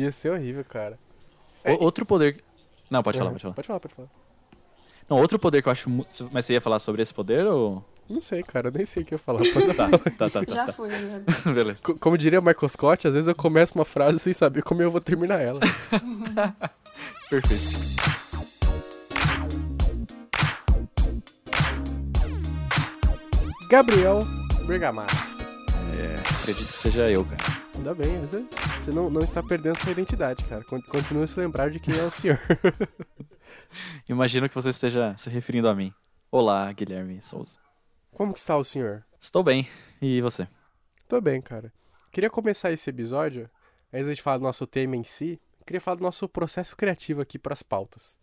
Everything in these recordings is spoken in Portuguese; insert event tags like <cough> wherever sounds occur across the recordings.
Ia ser horrível, cara. O- outro poder. Não, pode falar, Uhum. pode falar. Pode falar, pode falar. Não, outro poder que eu acho. Mas você ia falar sobre esse poder ou. Não sei, cara, eu nem sei o que eu ia falar. Pode <laughs> Tá, tá, tá, Já tá. foi, tá. <laughs> Beleza. Co- Como diria o Michael Scott, às vezes eu começo uma frase sem saber como eu vou terminar ela. <laughs> Perfeito. Gabriel Bergamasco. É, acredito que seja eu, cara. Ainda bem, você, você não, não está perdendo sua identidade, cara. Con- Continua a se lembrar de quem é o senhor. <laughs> Imagino que você esteja se referindo a mim. Olá, Guilherme Souza. Como que está o senhor? Estou bem. E você? Tô bem, cara. Queria começar esse episódio, antes de falar do nosso tema em si, queria falar do nosso processo criativo aqui pras pautas.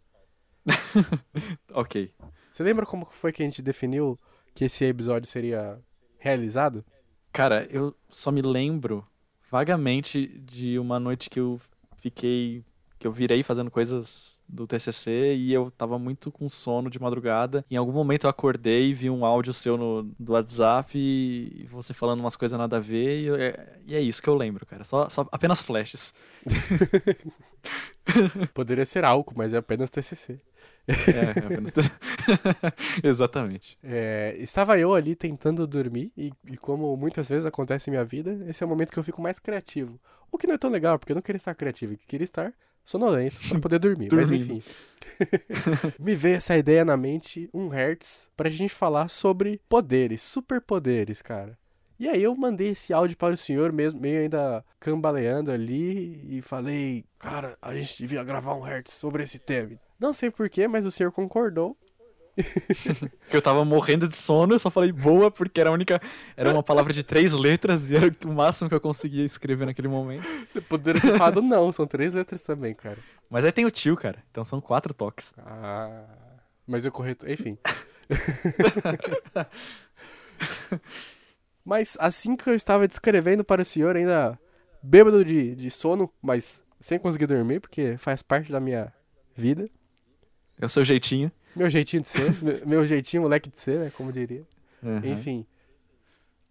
<laughs> Ok. Você lembra como foi que a gente definiu que esse episódio seria realizado? Cara, eu só me lembro vagamente de uma noite que eu fiquei. Que eu virei fazendo coisas do TCC e eu tava muito com sono de madrugada. Em algum momento eu acordei e vi um áudio seu no do WhatsApp e você falando umas coisas nada a ver. E, eu- é, e é isso que eu lembro, cara. Só, só apenas flashes. <laughs> Poderia ser álcool, mas é apenas TCC. É, apenas... <laughs> Exatamente. É, estava eu ali tentando dormir, e, e como muitas vezes acontece em minha vida, esse é o momento que eu fico mais criativo. O que não é tão legal, porque eu não queria estar criativo, eu queria estar sonolento para poder dormir. Mas enfim. <laughs> Me veio essa ideia na mente, um hertz, pra gente falar sobre poderes, superpoderes, cara. E aí eu mandei esse áudio para o senhor mesmo, meio ainda cambaleando ali, e falei, cara, a gente devia gravar um hertz sobre esse tema. Não sei porquê, mas o senhor concordou. <laughs> Porque eu tava morrendo de sono, eu só falei boa porque era a única. Era uma palavra de três letras e era o máximo que eu conseguia escrever naquele momento. Você poderia ter falado não, são três letras também, cara. Mas aí tem o tio, cara. Então são quatro toques. Ah, mas o correto, enfim. <laughs> mas assim que eu estava descrevendo para o senhor, ainda bêbado de, de sono, mas sem conseguir dormir, porque faz parte da minha vida. É o seu jeitinho. Meu jeitinho de ser, meu- meu jeitinho moleque de ser, né, como diria. Uhum. Enfim.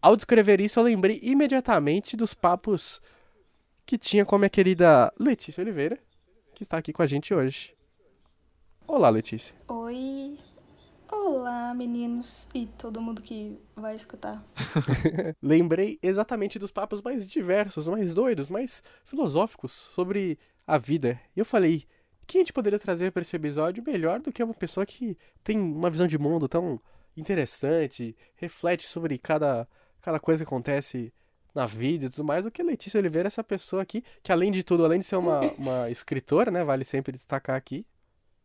Ao descrever isso, eu lembrei imediatamente dos papos que tinha com a minha querida Letícia Oliveira, que está aqui com a gente hoje. Olá, Letícia. Oi. Olá, meninos e todo mundo que vai escutar. <laughs> Lembrei exatamente dos papos mais diversos, mais doidos, mais filosóficos sobre a vida. E eu falei, quem a gente poderia trazer para esse episódio melhor do que uma pessoa que tem uma visão de mundo tão interessante, reflete sobre cada, cada coisa que acontece na vida e tudo mais, do que a Letícia Oliveira, essa pessoa aqui, que além de tudo, além de ser uma, <laughs> uma escritora, né, vale sempre destacar aqui,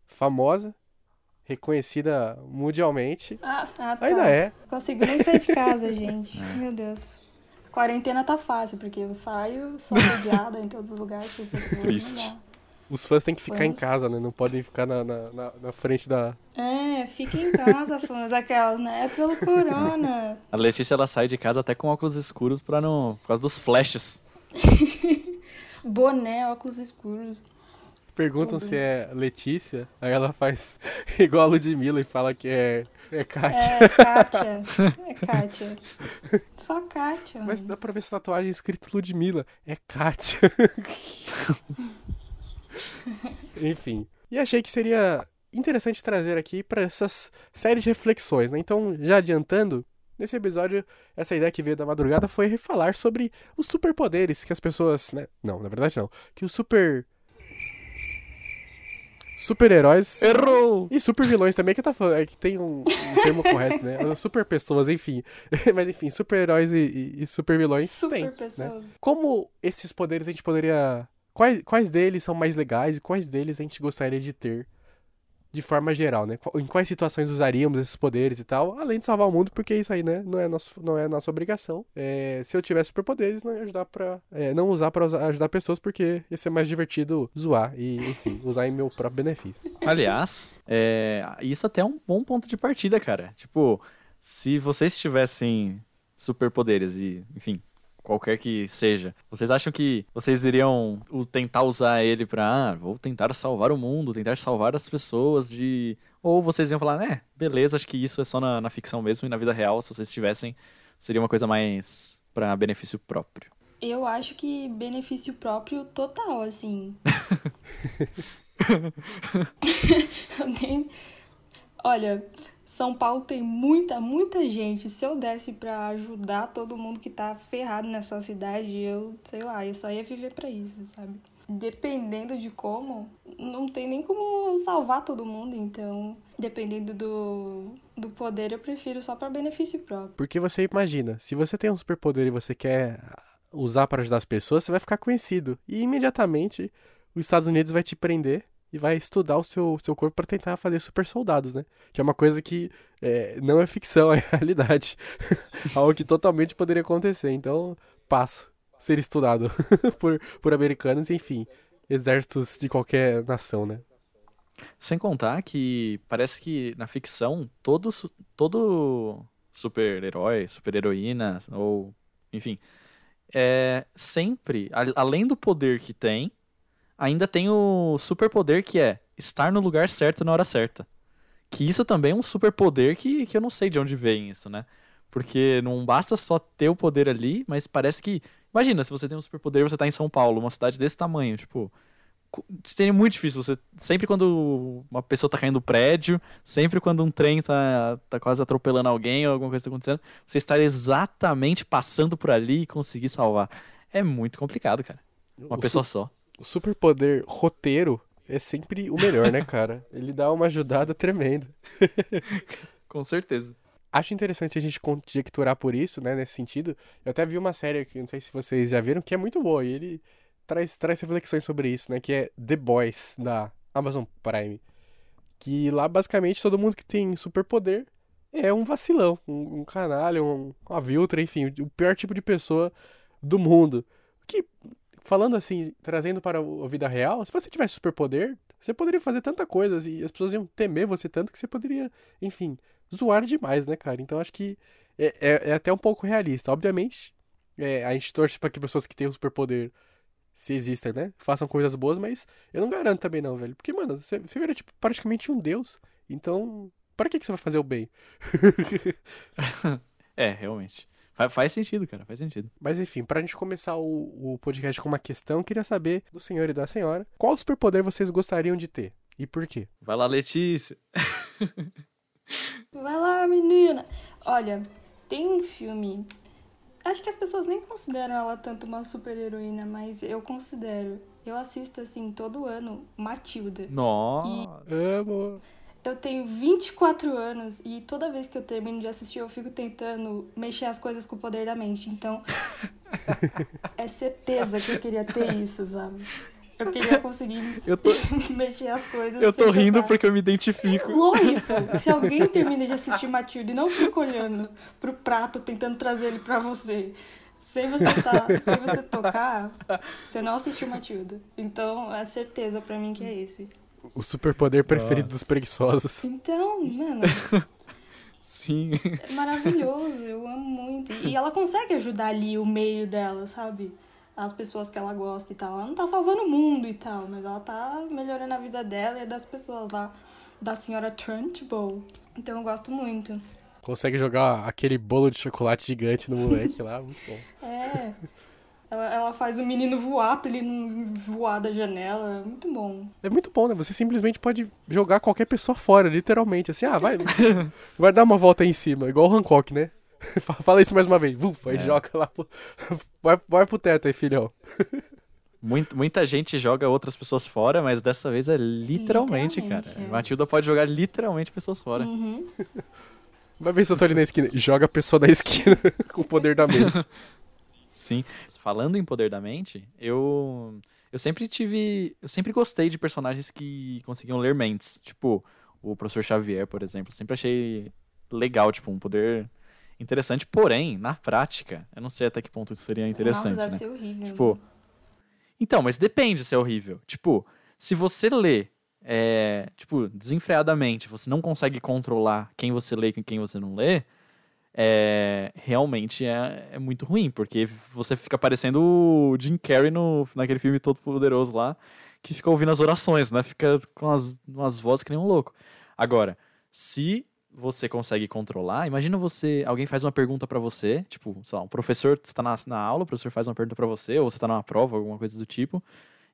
famosa, reconhecida mundialmente, Ah, ah tá. ainda é. Consigo nem sair de casa, <laughs> gente. Meu Deus. Quarentena tá fácil, porque eu saio, sou rodeada em todos os lugares por pessoas. <laughs> Triste. Os fãs têm que ficar em Fãs. casa, né? Não podem ficar na, na, na, na frente da. É, fiquem em casa, <laughs> fãs. Aquelas, né? É pelo corona. A Letícia ela sai de casa até com óculos escuros pra não. por causa dos flashes. <laughs> Boné, óculos escuros. Perguntam Tudo. se é Letícia, aí ela faz <laughs> igual a Ludmilla e fala que é, é Kátia. É, Kátia. É Kátia. Só Kátia. Mas mano. dá pra ver essa tatuagem escrito Ludmilla. É Kátia. <laughs> Enfim. E achei que seria interessante trazer aqui pra essas séries de reflexões, né? Então, já adiantando, nesse episódio, essa ideia que veio da madrugada foi falar sobre os superpoderes que as pessoas, né? Não, na verdade não. Que os super super-heróis Errou! e super vilões também, que tá falando, é que tem um, um termo correto, né? Super pessoas, enfim. <laughs> Mas enfim, super-heróis e, e, e super vilões Super tem, né? Como esses poderes a gente poderia. Quais, quais deles são mais legais e quais deles a gente gostaria de ter de forma geral, né? Em quais situações usaríamos esses poderes e tal, além de salvar o mundo, porque isso aí, né, não é, nosso, não é nossa obrigação. É, se eu tivesse superpoderes, não ia ajudar pra. é, não usar pra ajudar pessoas, porque ia ser mais divertido zoar e, enfim, <laughs> usar em meu próprio benefício. Aliás, é, isso até é um bom ponto de partida, cara. Tipo, se vocês tivessem superpoderes e, enfim, qualquer que seja, vocês acham que vocês iriam tentar usar ele pra, ah, vou tentar salvar o mundo, tentar salvar as pessoas de. Ou vocês iam falar, né, beleza, acho que isso é só na, na ficção mesmo e na vida real, se vocês tivessem, seria uma coisa mais pra benefício próprio. Eu acho que benefício próprio total, assim. <laughs> <laughs> Olha, São Paulo tem muita, muita gente. Se eu desse pra ajudar todo mundo que tá ferrado nessa cidade, eu, sei lá, eu só ia viver pra isso, sabe? Dependendo de como, não tem nem como salvar todo mundo, então, dependendo do, do poder, eu prefiro só pra benefício próprio. Porque você imagina, se você tem um superpoder e você quer usar para ajudar as pessoas, você vai ficar conhecido. E imediatamente os Estados Unidos vai te prender e vai estudar o seu, seu corpo para tentar fazer super soldados, né? Que é uma coisa que é, não é ficção, <laughs> é realidade. <laughs> Algo que totalmente poderia acontecer. Então, passo. Ser estudado <laughs> por, por americanos, enfim, exércitos de qualquer nação, né? Sem contar que parece que na ficção todo, todo super-herói, super-heroína, ou enfim, é sempre, além do poder que tem, ainda tem o superpoder que é estar no lugar certo na hora certa. Que isso também é um superpoder que, que eu não sei de onde vem isso, né? Porque não basta só ter o poder ali, mas parece que. Imagina, se você tem um superpoder, você tá em São Paulo, uma cidade desse tamanho, tipo. Seria muito difícil. Você, sempre quando uma pessoa tá caindo do prédio, sempre quando um trem tá, tá quase atropelando alguém ou alguma coisa tá acontecendo, você estar exatamente passando por ali e conseguir salvar. É muito complicado, cara. Uma O pessoa só. O superpoder roteiro é sempre o melhor, né, cara? <laughs> Ele dá uma ajudada tremenda. <laughs> Com certeza. Acho interessante a gente conjecturar por isso, né, nesse sentido. Eu até vi uma série que não sei se vocês já viram, que é muito boa, e ele traz, traz reflexões sobre isso, né, que é The Boys, da Amazon Prime. Que lá, basicamente, todo mundo que tem superpoder é um vacilão, um, um canalha, um, um aviltra, enfim, o pior tipo de pessoa do mundo. Que, falando assim, trazendo para a vida real, se você tivesse superpoder, você poderia fazer tanta coisa e as pessoas iam temer você tanto que você poderia, enfim, zoar demais, né, cara? Então acho que é, é, é até um pouco realista. Obviamente, é, a gente torce para que pessoas que o superpoder, se existem, né, façam coisas boas, mas eu não garanto também não, velho. Porque, mano, você, você vira, tipo, praticamente um deus. Então, para que, que você vai fazer o bem? <laughs> É, realmente. Fa- faz sentido, cara, faz sentido. Mas enfim, pra gente começar o, o podcast com uma questão, eu queria saber do senhor e da senhora qual superpoder vocês gostariam de ter e por quê? Vai lá, Letícia. Vai lá, menina! Olha, tem um filme. Acho que as pessoas nem consideram ela tanto uma super heroína, mas eu considero. Eu assisto assim todo ano Matilda. Nossa. Amo! Eu tenho 24 anos e toda vez que eu termino de assistir, eu fico tentando mexer as coisas com o poder da mente. Então, <laughs> é certeza que eu queria ter isso, sabe? Eu queria conseguir Eu tô, <laughs> mexer as coisas. eu tô rindo pensar. porque eu me identifico. Lógico, se <laughs> alguém termina de assistir Matilda e não fica olhando pro prato tentando trazer ele pra você, sem você, tá, sem você tocar, você não assistiu Matilda. Então, é certeza pra mim que é esse. O superpoder preferido Nossa. dos preguiçosos. Então, mano, <laughs> Sim. é maravilhoso, eu amo muito. E ela consegue ajudar ali o meio dela, sabe? As pessoas que ela gosta e tal. Ela não tá salvando o mundo e tal, mas ela tá melhorando a vida dela e das pessoas lá, da senhora Trunchbull. Então eu gosto muito. Consegue jogar aquele bolo de chocolate gigante no moleque lá, muito bom. É. Ela, ela faz o menino voar pra ele não voar da janela. É muito bom. É muito bom, né? Você simplesmente pode jogar qualquer pessoa fora, literalmente. Assim, ah, vai, <laughs> vai dar uma volta aí em cima, igual o Hancock, né? <laughs> Fala isso mais uma vez. Ufa, aí É. joga lá pro... <laughs> Vai, vai pro teto aí, filhão. Muita, muita gente joga outras pessoas fora, mas dessa vez é literalmente, Literalmente, cara. é. Matilda pode jogar literalmente pessoas fora. Uhum. Vai ver se eu tô ali na esquina. Joga a pessoa na esquina com o poder da mente. Sim. Falando em poder da mente, eu eu sempre tive, eu sempre gostei de personagens que conseguiam ler mentes, tipo o professor Xavier, por exemplo. Sempre achei legal, tipo, um poder interessante, porém, na prática, eu não sei até que ponto isso seria interessante, Nossa, deve né? ser horrível. Tipo, então, mas depende se é horrível. Tipo, se você lê, é, tipo, desenfreadamente, você não consegue controlar quem você lê e quem você não lê, é, realmente é, é muito ruim, porque você fica parecendo o Jim Carrey no, naquele filme Todo Poderoso lá, que fica ouvindo as orações, né? Fica com as, umas vozes que nem um louco. Agora, se você consegue controlar. Imagina você, alguém faz uma pergunta pra você, tipo, sei lá, um professor está na, na aula, o professor faz uma pergunta pra você, ou você tá numa prova, alguma coisa do tipo,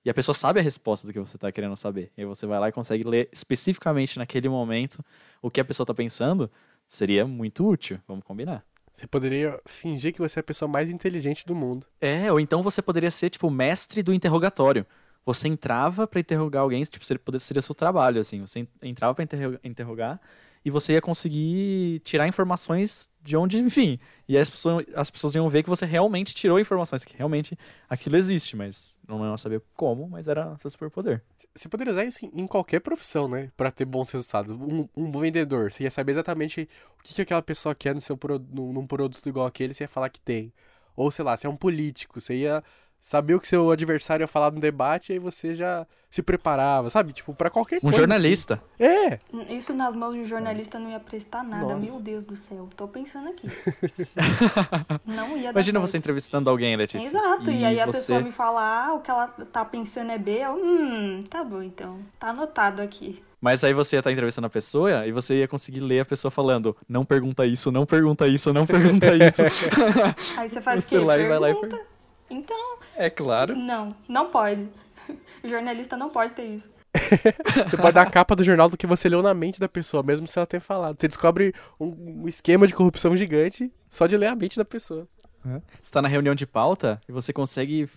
e a pessoa sabe a resposta do que você tá querendo saber. E aí você vai lá e consegue ler especificamente naquele momento o que a pessoa tá pensando, seria muito útil, vamos combinar. Você poderia fingir que você é a pessoa mais inteligente do mundo. É, ou então você poderia ser, tipo, mestre do interrogatório. Você entrava pra interrogar alguém, tipo, seria, seria seu trabalho, assim. Você en- entrava pra interro- interrogar e você ia conseguir tirar informações de onde, enfim. E as pessoas, as pessoas iam ver que você realmente tirou informações, que realmente aquilo existe, mas não iam saber como, mas era seu superpoder. Você poderia usar isso em qualquer profissão, né? Pra ter bons resultados. Um, um bom vendedor, você ia saber exatamente o que, que aquela pessoa quer no seu num produto igual aquele, você ia falar que tem. Ou, sei lá, você é um político, você ia saber o que seu adversário ia falar no debate e aí você já se preparava, sabe? Tipo, pra qualquer Um coisa. jornalista. assim. É! Isso nas mãos de um jornalista não ia prestar nada. Nossa. Meu Deus do céu. Tô pensando aqui. <laughs> não ia dar Imagina certo. você entrevistando alguém, Letícia. Exato, e, aí a você... pessoa me fala, ah, o que ela tá pensando é B, eu, hum, tá bom então, tá anotado aqui. Mas aí você ia estar entrevistando a pessoa e você ia conseguir ler a pessoa falando: não pergunta isso, não pergunta isso, não pergunta isso. Aí você faz o <laughs> quê? e vai lá e Pergunta. Então, é claro. não, não pode. O jornalista não pode ter isso. <laughs> Você pode dar a capa do jornal do que você leu na mente da pessoa, mesmo sem ela ter falado. Você descobre um, esquema de corrupção gigante só de ler a mente da pessoa. Você tá na reunião de pauta e você consegue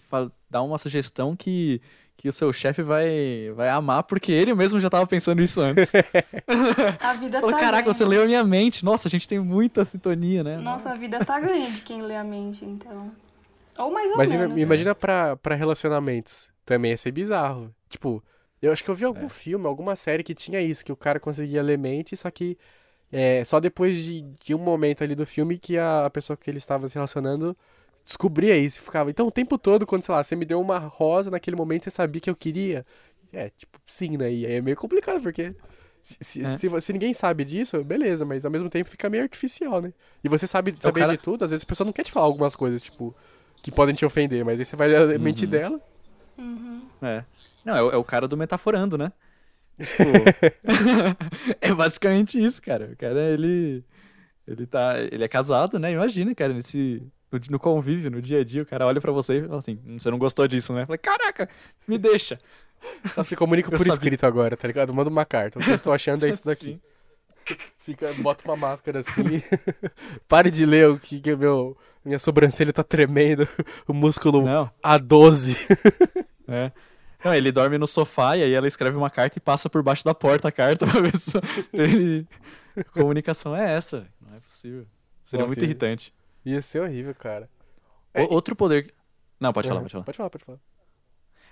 dar uma sugestão que, que o seu chefe vai, vai amar, porque ele mesmo já tava pensando isso antes. <laughs> A vida <laughs> Falou, tá caraca, ganha. você leu a minha mente. Nossa, a gente tem muita sintonia, né? Nossa, a vida tá ganha de quem lê a mente, então. Ou mais ou Mas menos. ima- imagina pra, pra relacionamentos. Também ia ser bizarro. Tipo, eu acho que eu vi algum É. filme, alguma série que tinha isso, que o cara conseguia ler mente, só que é, só depois de, de um momento ali do filme que a, a pessoa que ele estava se relacionando descobria isso e ficava. Então, o tempo todo, quando, sei lá, você me deu uma rosa naquele momento, você sabia que eu queria. É, tipo, sim, né? E aí é meio complicado, porque. Se, se, É. se, se ninguém sabe disso, beleza, mas ao mesmo tempo fica meio artificial, né? E você sabe saber cara- de tudo, às vezes a pessoa não quer te falar algumas coisas, tipo, que podem te ofender, mas aí você vai ler a mente Uhum. dela. Uhum. É. Não, é, o- é o cara do metaforando, né? Tipo, <laughs> é basicamente isso, cara. O cara, ele. Ele tá. Ele é casado, né? Imagina, cara, nesse. No, no convívio, no dia a dia, o cara olha pra você e fala assim: "Hum, você não gostou disso, né? Eu falei, caraca, me deixa. Só se comunica <laughs> por escrito agora, tá ligado? Manda uma carta. O que eu estou achando é isso daqui. Sim. Fica, bota uma máscara assim. <laughs> Pare de ler o que, que meu. Minha sobrancelha tá tremendo. <laughs> O músculo Não, A12. <laughs> é. Não, ele dorme no sofá e aí ela escreve uma carta e passa por baixo da porta a carta <laughs> pra ver se ele... Comunicação é essa. Não é possível. Seria Nossa, muito irritante. Ia ser horrível, cara. É, outro poder. Não, pode falar, Uhum. pode falar. Pode falar, pode falar.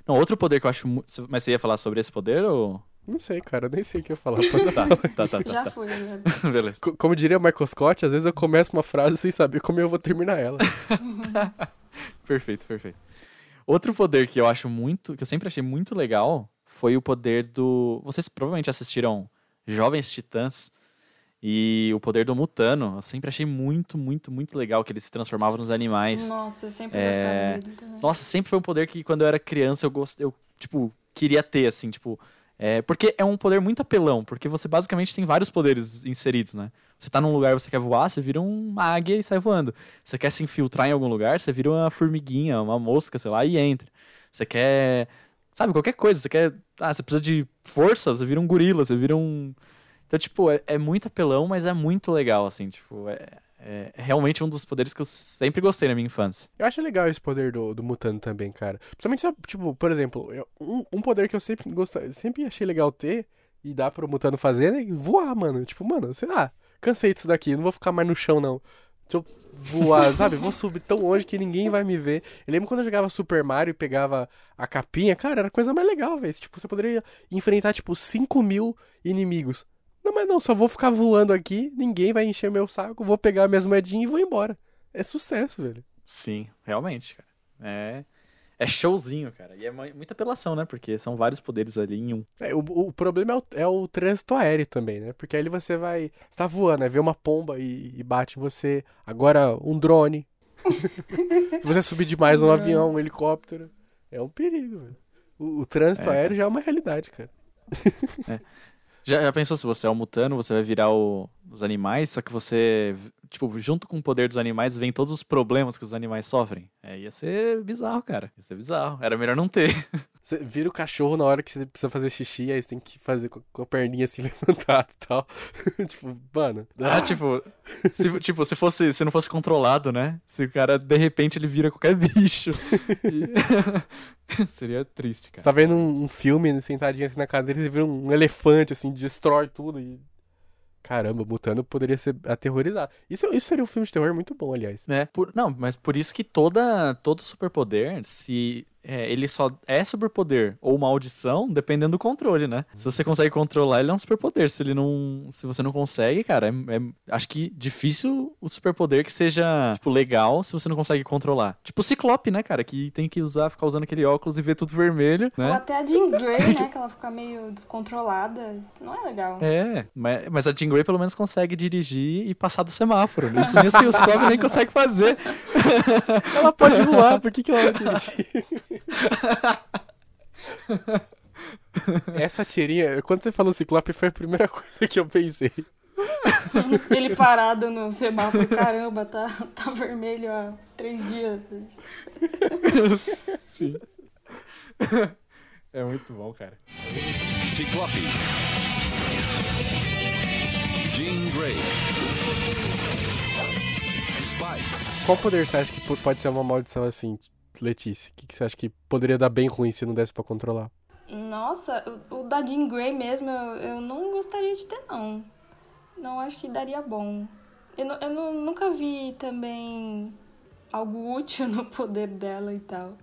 Não, outro poder que eu acho. Mas você ia falar sobre esse poder ou. Não sei, cara. eu Nem sei o que eu ia falar. <laughs> Tá, tá, tá, tá. Já tá. foi, né? <laughs> Beleza. Co- Como diria o Michael Scott, às vezes eu começo uma frase sem saber como eu vou terminar ela. <laughs> Perfeito, perfeito. Outro poder que eu acho muito. que eu sempre achei muito legal foi o poder do. Vocês provavelmente assistiram Jovens Titãs e o poder do Mutano. Eu sempre achei muito, muito, muito legal que ele se transformava nos animais. Nossa, eu sempre É, gostava dele também. Nossa, sempre foi um poder que quando eu era criança eu gost... eu tipo queria ter assim, tipo, é... porque é um poder muito apelão, porque você basicamente tem vários poderes inseridos, né? Você tá num lugar, você quer voar, você vira uma águia e sai voando. Você quer se infiltrar em algum lugar, você vira uma formiguinha, uma mosca, sei lá, e entra. Você quer, sabe, qualquer coisa, você quer, ah, você precisa de força, você vira um gorila, você vira um Então, tipo, é, é muito apelão, mas é muito legal assim, tipo, é, é realmente um dos poderes que eu sempre gostei na minha infância. Eu acho legal esse poder do, do mutano também, cara. Principalmente, tipo, por exemplo, um, um poder que eu sempre gostei, sempre achei legal ter e dá pro mutano fazer é voar, mano. Tipo, mano, sei lá, cansei disso daqui, não vou ficar mais no chão, não. Deixa eu voar, <laughs> sabe? Vou subir tão longe que ninguém vai me ver. Eu lembro quando eu jogava Super Mario e pegava a capinha, cara, era a coisa mais legal, velho. Tipo, você poderia enfrentar, tipo, 5 mil inimigos. Não, mas não, só vou ficar voando aqui, ninguém vai encher meu saco, vou pegar minhas moedinhas e vou embora. É sucesso, velho. Sim, realmente, cara. É, é showzinho, cara. E é mu- muita apelação, né? Porque são vários poderes ali em um. É, o, o problema é o, é o trânsito aéreo também, né? Porque aí você vai. Você tá voando, né? Vê uma pomba e, e bate em você. Agora, um drone. <laughs> Se você subir demais um Drone. avião, um helicóptero. É um perigo, velho. O, o trânsito É, aéreo já é uma realidade, cara. Já, já pensou se você é um mutano, você vai virar o- os animais, só que você, tipo, junto com o poder dos animais, vem todos os problemas que os animais sofrem. É, ia ser bizarro, cara. Ia ser bizarro. Era melhor não ter. <laughs> Você vira o cachorro na hora que você precisa fazer xixi, aí você tem que fazer com a perninha assim <laughs> levantada e tal. <laughs> tipo, mano. Ah, tipo, se, tipo, se fosse, se não fosse controlado, né? Se o cara, de repente, ele vira qualquer bicho. E- Seria triste, Você cara. tá vendo um, um filme sentadinho assim na cadeira, você vira um elefante, assim, destrói tudo e. Caramba, Mutano poderia ser aterrorizado. Isso, isso seria um filme de terror muito bom, aliás. Né? Por- não, mas por isso que toda, todo superpoder, se é, ele só é superpoder ou maldição, dependendo do controle, né? Se você consegue controlar, ele é um superpoder. Se ele não, se você não consegue, cara, é, é- acho que difícil o superpoder que seja tipo legal se você não consegue controlar. Tipo o Ciclope, né, cara, que tem que usar, ficar usando aquele óculos e ver tudo vermelho, Ou né? até a Jean <laughs> Grey, né? Que ela fica meio descontrolada. Não é legal. É, mas, mas a Jean Grey pelo menos consegue dirigir e passar do semáforo. Isso nem o Ciclope nem consegue fazer. <laughs> Ela pode voar, por que, que ela vai dirigir? <laughs> <laughs> Essa tirinha, quando você falou Ciclope, foi a primeira <laughs> coisa que eu pensei. Ele parado no semáforo, caramba, tá, tá vermelho há três dias. <laughs> Sim. É muito bom, cara. Ciclope. Jean Grey. Spike. Qual poder você acha que po- pode ser uma maldição assim, Letícia? O que, que você acha que poderia dar bem ruim se não desse pra controlar? Nossa, o, o da Jean Grey mesmo, eu, eu não gostaria de ter, não. Não acho que daria bom. Eu, eu nu- nunca vi também algo útil <laughs> no poder dela e tal.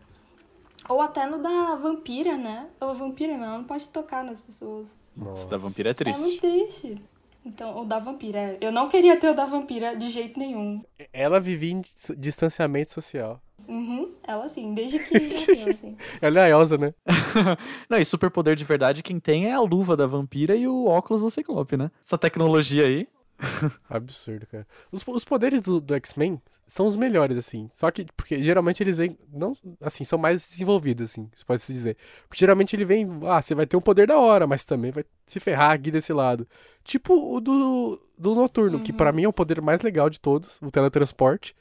Ou até no da vampira, né? Ou vampira não, não pode tocar nas pessoas. Esse da vampira é É muito triste. triste. Então, o da vampira. é- Eu não queria ter o da vampira de jeito nenhum. Ela vivia em dis- distanciamento social. Uhum, ela sim, desde que <laughs> nasceu, assim. Ela é a Elsa, né? <laughs> Não, e superpoder de verdade, quem tem é a luva da vampira e o óculos do Ciclope, né? Essa tecnologia aí. <laughs> Absurdo, cara. Os, os poderes do, do X-Men são os melhores, assim. Só que, porque geralmente eles vêm, não, assim, são mais desenvolvidos, assim, se pode se dizer. Porque geralmente ele vem, ah, você vai ter um poder da hora, mas também vai se ferrar aqui desse lado. Tipo o do, do Noturno, que pra mim é o poder mais legal de todos, o teletransporte.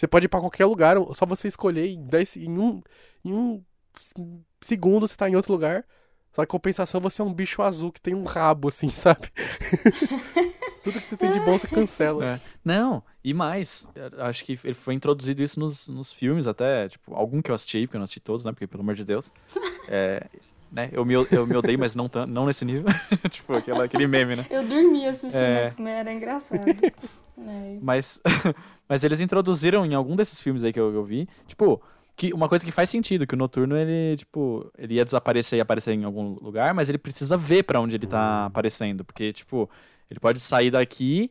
Você pode ir pra qualquer lugar, só você escolher em, 10, em, um, em um segundo você tá em outro lugar. Só que compensação você é um bicho azul que tem um rabo, assim, <laughs> sabe? <laughs> Tudo que você tem de bom você cancela. É. Não, e mais. Acho que ele foi introduzido isso nos, nos filmes até, tipo, algum que eu assisti, porque eu não assisti todos, né? Porque, pelo amor de Deus. <laughs> É, né? Eu, me, eu me odeio, mas não, não nesse nível. <laughs> tipo, aquela, aquele meme, né? Eu dormi assistindo É. X-Men, era engraçado. <laughs> É. Mas, <laughs> mas eles introduziram em algum desses filmes aí que eu, eu vi, tipo, que uma coisa que faz sentido, que o Noturno, ele, tipo, ele ia desaparecer e aparecer em algum lugar, mas ele precisa ver pra onde ele tá aparecendo, porque, tipo, ele pode sair daqui,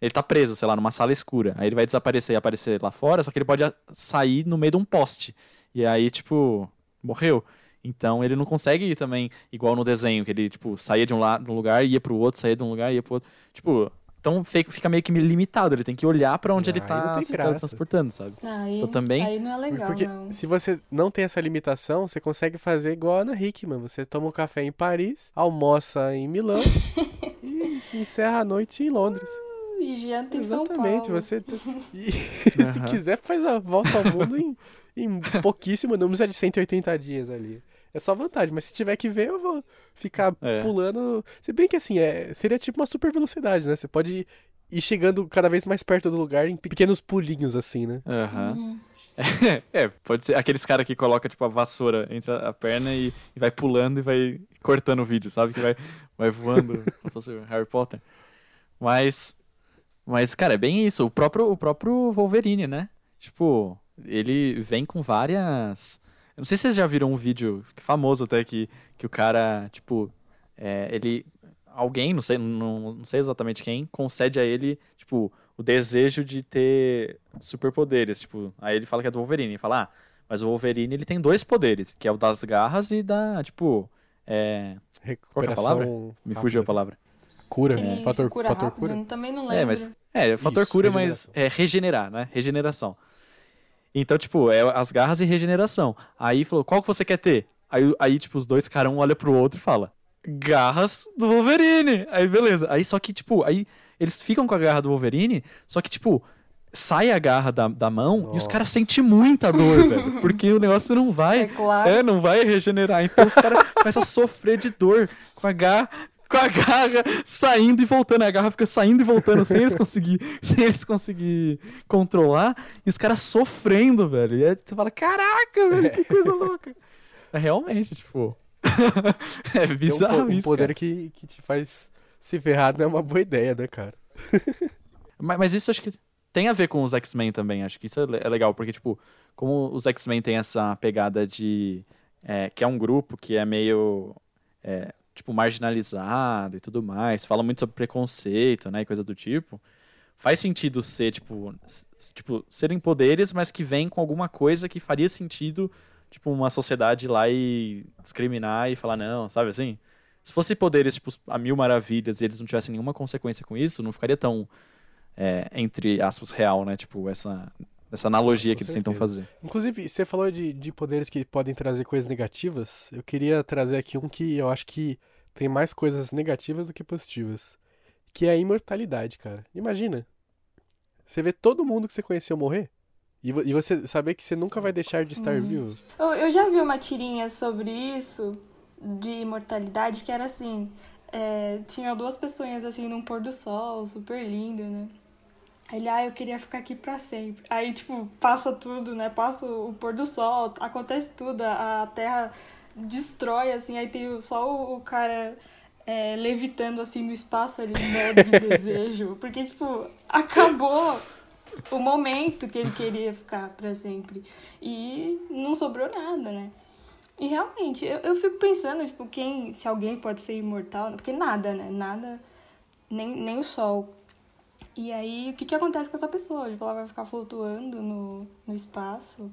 ele tá preso, sei lá, numa sala escura, aí ele vai desaparecer e aparecer lá fora, só que ele pode sair no meio de um poste, e aí, tipo, morreu. Então ele não consegue ir também, igual no desenho, que ele, tipo, saía de um, lado, de um lugar, ia pro outro, saía de um lugar, ia pro outro. Tipo, então fica meio que limitado, ele tem que olhar pra onde ele Ah, aí tá se graça. transportando, sabe? Aí, Então também- aí não é legal, Porque não. se você não tem essa limitação, você consegue fazer igual a Ana Hickman. Você toma um café em Paris, almoça em Milão <laughs> e encerra a noite em Londres. E janta em São Exatamente. Paulo. Você <laughs> e, <laughs> se quiser faz a volta ao mundo em, em pouquíssimo, não precisa de 180 dias ali. É só vantagem, mas se tiver que ver, eu vou ficar É. pulando. Se bem que assim, é, seria tipo uma super velocidade, né? Você pode ir chegando cada vez mais perto do lugar em pequenos pulinhos, assim, né? Aham. Uhum. <laughs> É, pode ser aqueles caras que coloca tipo a vassoura entre a perna e, e vai pulando e vai cortando o vídeo, sabe? Que vai, vai voando, <laughs> como se fosse o Harry Potter. Mas, mas cara, é bem isso. O próprio, o próprio Wolverine, né? Tipo, ele vem com várias. Eu não sei se vocês já viram um vídeo famoso até que, que o cara, tipo, é, ele. Alguém, não sei, não, não sei exatamente quem, concede a ele, tipo, o desejo de ter superpoderes. Tipo, aí ele fala que é do Wolverine. E fala, ah, mas o Wolverine ele tem dois poderes, que é o das garras e da, tipo. É... Qual que é a palavra? Recuperação Me fugiu a palavra. Cura, Ele né? Fator, cura fator rápido, cura. também não lembro. É, mas. É, fator Isso, cura, mas é regenerar, né? Regeneração. Então, tipo, é as garras e regeneração. Aí falou, qual que você quer ter? Aí, aí tipo, os dois caras um olha pro outro e fala, garras do Wolverine. Aí beleza. Aí só que, tipo, aí eles ficam com a garra do Wolverine, só que, tipo, sai a garra da, da mão e os Nossa. caras sentem muita dor, velho. Porque o negócio não vai. É claro. É, não vai regenerar. Então os caras começam a sofrer de dor com a garra. Com a garra saindo e voltando. A garra fica saindo e voltando sem eles conseguir, <laughs> sem eles conseguir controlar. E os caras sofrendo, velho. E aí você fala, caraca, velho, que coisa <laughs> louca. É realmente, tipo. <laughs> é um, bizarro um isso. poder cara. que, que te faz se ferrar não é uma boa ideia, né, cara? Mas, mas isso acho que tem a ver com os X-Men também. Acho que isso é é legal, porque, tipo, como os X-Men tem essa pegada de. é, que é um grupo que é meio. é, tipo, marginalizado e tudo mais. Fala muito sobre preconceito, né? E coisa do tipo. Faz sentido ser, tipo. Tipo, serem poderes, mas que vêm com alguma coisa que faria sentido, tipo, uma sociedade ir lá e discriminar e falar, não, sabe assim? Se fosse poderes, tipo, a mil maravilhas e eles não tivessem nenhuma consequência com isso, não ficaria tão é, entre aspas, real, né? Tipo, essa, essa analogia Com que eles tentam certeza. fazer. Inclusive, você falou de, de poderes que podem trazer coisas negativas. Eu queria trazer aqui um que eu acho que tem mais coisas negativas do que positivas. Que é a imortalidade, cara. Imagina. Você vê todo mundo que você conheceu morrer. E, e você saber que você nunca vai deixar de estar vivo. Eu, eu já vi uma tirinha sobre isso, de imortalidade, que era assim: é, tinha duas pessoas assim num pôr do sol, super lindo, né? Ele, ah, eu queria ficar aqui pra sempre. Aí, tipo, passa tudo, né? Passa o, pôr do sol, acontece tudo, a, terra destrói, assim, aí tem só o, o cara é, levitando assim no espaço ali, né, de <laughs> desejo. Porque, tipo, acabou o momento que ele queria ficar pra sempre. E não sobrou nada, né? E realmente, eu, eu fico pensando, tipo, quem, se alguém pode ser imortal, porque nada, né? Nada, nem, nem o sol. E aí, o que, que acontece com essa pessoa? Tipo, ela vai ficar flutuando no, no espaço.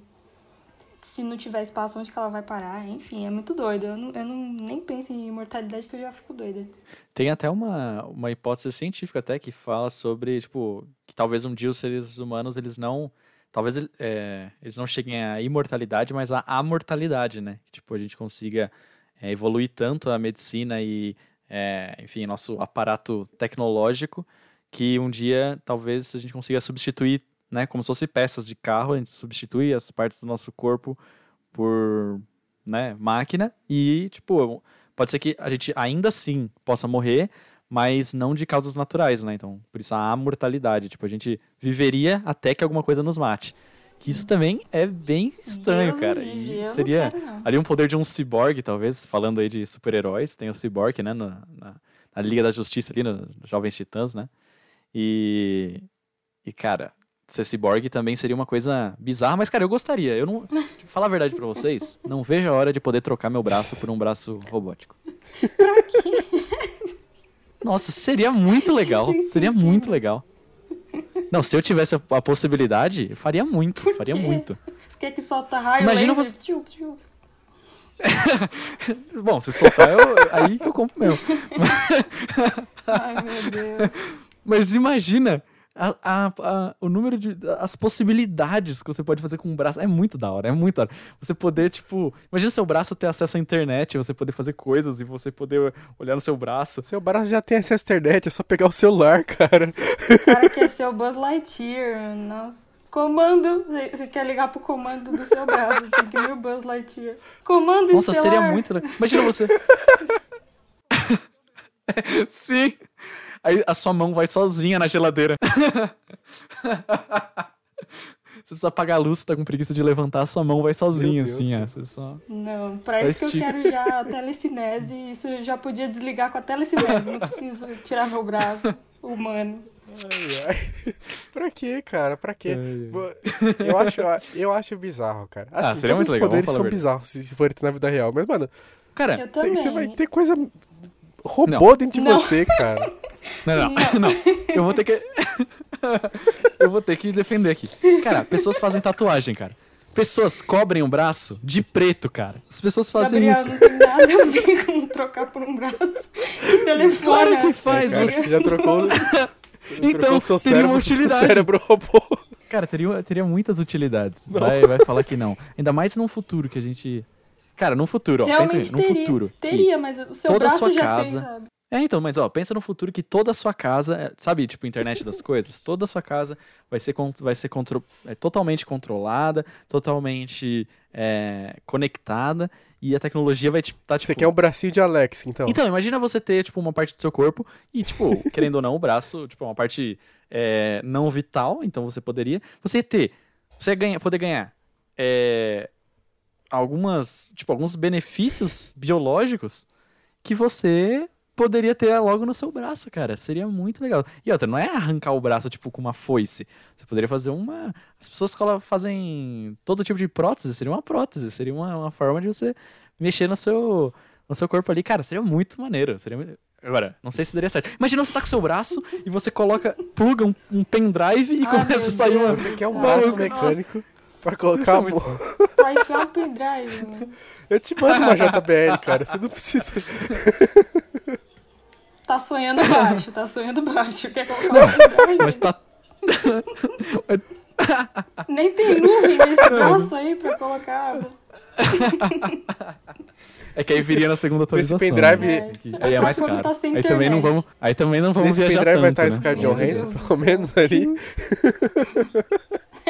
Se não tiver espaço, onde que ela vai parar? Enfim, é muito doido. Eu, não, eu não, nem penso em imortalidade que eu já fico doida. Tem até uma, uma hipótese científica até que fala sobre, tipo, que talvez um dia os seres humanos, eles não... Talvez é, eles não cheguem à imortalidade, mas à amortalidade, né? Tipo, a gente consiga é, evoluir tanto a medicina e, é, enfim, nosso aparato tecnológico, que um dia talvez a gente consiga substituir, né? Como se fosse peças de carro, a gente substitui as partes do nosso corpo por, né, máquina e, tipo, pode ser que a gente ainda assim possa morrer, mas não de causas naturais, né? Então, por isso a amortalidade, tipo, a gente viveria até que alguma coisa nos mate. Que isso também é bem estranho, Deus cara. E seria não. ali um poder de um ciborgue, talvez, falando aí de super-heróis, tem o ciborgue, né, na, na, na Liga da Justiça ali, no Jovens Titãs, né? E e cara, ser ciborgue também seria uma coisa bizarra, mas cara, eu gostaria. Eu não, <laughs> falar a verdade pra vocês, não vejo a hora de poder trocar meu braço por um braço robótico. Pra quê? Nossa, seria muito legal. Seria muito legal. Não, se eu tivesse a, a possibilidade, eu faria muito, Por faria quê? muito. Você quer que solta raio? Imagina laser? você-. <laughs> Bom, se soltar, eu, aí que eu compro meu. <laughs> Ai, meu Deus. Mas imagina a- a- a- o número de. as possibilidades que você pode fazer com um braço. É muito da hora, é muito da hora. Você poder, tipo. Imagina seu braço ter acesso à internet, você poder fazer coisas e você poder olhar no seu braço. Seu braço já tem acesso à internet, é só pegar o celular, <laughs> cara. O cara quer ser o Buzz Lightyear. Nossa. Comando. Você você quer ligar pro comando do seu braço. Assim, que nem o Buzz Lightyear. Comando Nossa, estelar. seria muito legal. Imagina você. <laughs> <laughs> Sim. Aí a sua mão vai sozinha na geladeira. <laughs> Você precisa apagar a luz, você tá com preguiça de levantar, a sua mão vai sozinha, Deus, assim. Você só... Não, pra Faz isso que eu tipo- quero já a telecinese. Isso eu já podia desligar com a telecinese. Não preciso tirar meu braço humano. Ai, ai. <laughs> pra quê, cara? Pra quê? Ai, Eu acho, eu acho bizarro, cara. Assim, Ah, seria muito os legal, poderes vamos falar são bizarros se forem na vida real. Mas, mano, Cara, você vai ter coisa robô dentro de Não. você, cara. <laughs> Não, não, não. Eu vou ter que. <laughs> eu vou ter que defender aqui. Cara, pessoas fazem tatuagem, cara. Pessoas cobrem o braço de preto, cara. As pessoas fazem Gabriel, isso. não tem nada a ver com trocar por um braço. Telefone. Claro que faz, É, cara, você- você já trocou, <laughs> Então, trocou seu teria cérebro uma utilidade. pro cérebro robô. Cara, teria, teria muitas utilidades. Vai, vai falar que não. Ainda mais num futuro que a gente. Cara, no futuro, ó, pensa Realmente aí, no teria. futuro. Teria, mas o seu toda a braço sua já casa- tem, sabe? É, então, mas ó, pensa no futuro que toda a sua casa, é, sabe, tipo, internet das <laughs> coisas, toda a sua casa vai ser, vai ser contro- é, totalmente controlada, totalmente é, conectada, e a tecnologia vai estar, tá, tipo... Você quer um bracinho de Alex, então. Então, imagina você ter, tipo, uma parte do seu corpo e, tipo, <laughs> querendo ou não, o braço, tipo, uma parte é, não vital, então você poderia. Você ter, você ganha, poder ganhar é, algumas, tipo, alguns benefícios biológicos que você poderia ter logo no seu braço, cara. Seria muito legal. E outra, não é arrancar o braço, tipo, com uma foice. Você poderia fazer uma... As pessoas colo- fazem todo tipo de prótese, seria uma prótese, seria uma, uma forma de você mexer no seu, no seu corpo ali. Cara, seria muito maneiro. Seria muito- Agora, não sei se daria certo. Imagina você tá com o seu braço e você coloca, pluga um, um pendrive e Ai, começa a sair uma... Você quer um Nossa, braço nossa. mecânico pra Isso colocar é a muito mão. Pra <laughs> enfiar o pendrive, mano. Eu te mando uma <laughs> JBL, cara. Você não precisa. <laughs> Tá sonhando <laughs> baixo, tá sonhando baixo. Quer colocar um? Mas tá... <laughs> Nem tem nuvem nesse braço aí pra colocar água. <laughs> É que aí viria na segunda Esse atualização. pendrive- né? Que Aí é mais Quando caro. tá sem aí também não vamos, aí também não vamos Nesse viajar pendrive vai estar né? Scarlett Johansson, pelo menos ali.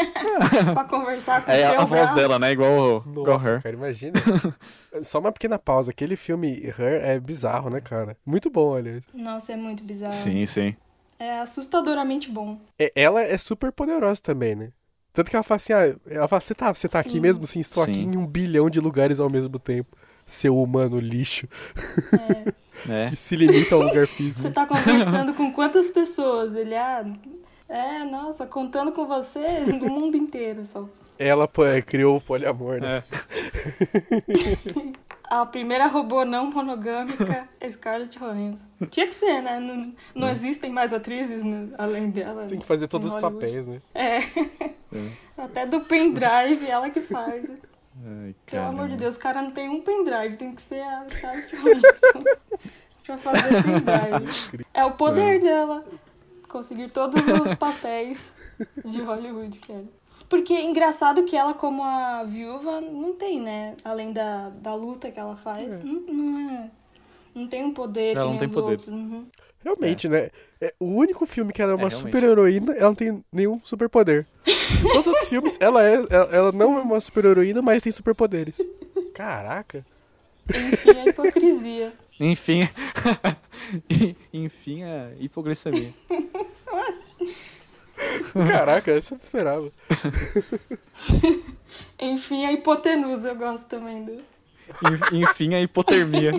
<laughs> Pra conversar com o É seu a voz braço. dela, né? Igual, igual Nossa, Her. cara, imagina. <laughs> Só uma pequena pausa. Aquele filme Her é bizarro, né, cara? Muito bom, aliás. Nossa, é muito bizarro. Sim, sim. É assustadoramente bom. É, ela é super poderosa também, né? Tanto que ela fala assim, ah, ela fala, você tá, você tá aqui Sim. mesmo? Sim, estou aqui Sim. em um bilhão de lugares ao mesmo tempo. Seu humano lixo, É. É. <laughs> que se limita ao lugar Você físico. tá conversando com quantas pessoas? Ele, ah, é, nossa, contando com você no mundo inteiro só. Ela é, criou o poliamor, né? É. <laughs> A primeira robô não monogâmica é Scarlett Johansson. Tinha que ser, né? Não, não existem mais atrizes né, além dela. Tem que fazer todos os papéis, né? É. Até do pendrive, ela que faz. Ai, Pelo amor de. Deus, o cara não tem um pendrive, tem que ser a Scarlett Johansson <laughs> pra fazer pendrive. É o poder dela. Conseguir todos os <laughs> papéis de Hollywood, cara. Porque é engraçado que ela, como a viúva, não tem, né? Além da, da luta que ela faz, não, não é. Não tem um poder Ela que não tem poder. Uhum. Realmente, né? É, o único filme que ela é uma realmente. super heroína, ela não tem nenhum superpoder. Em todos os filmes, ela, é, ela, ela não é uma super heroína, mas tem superpoderes. Caraca. Enfim, a hipocrisia. Enfim. <laughs> Enfim, a hipoglicemia. <laughs> Caraca, essa eu não esperava. <laughs> Enfim, a hipotenusa, eu gosto também do. En- Enfim, a hipotermia.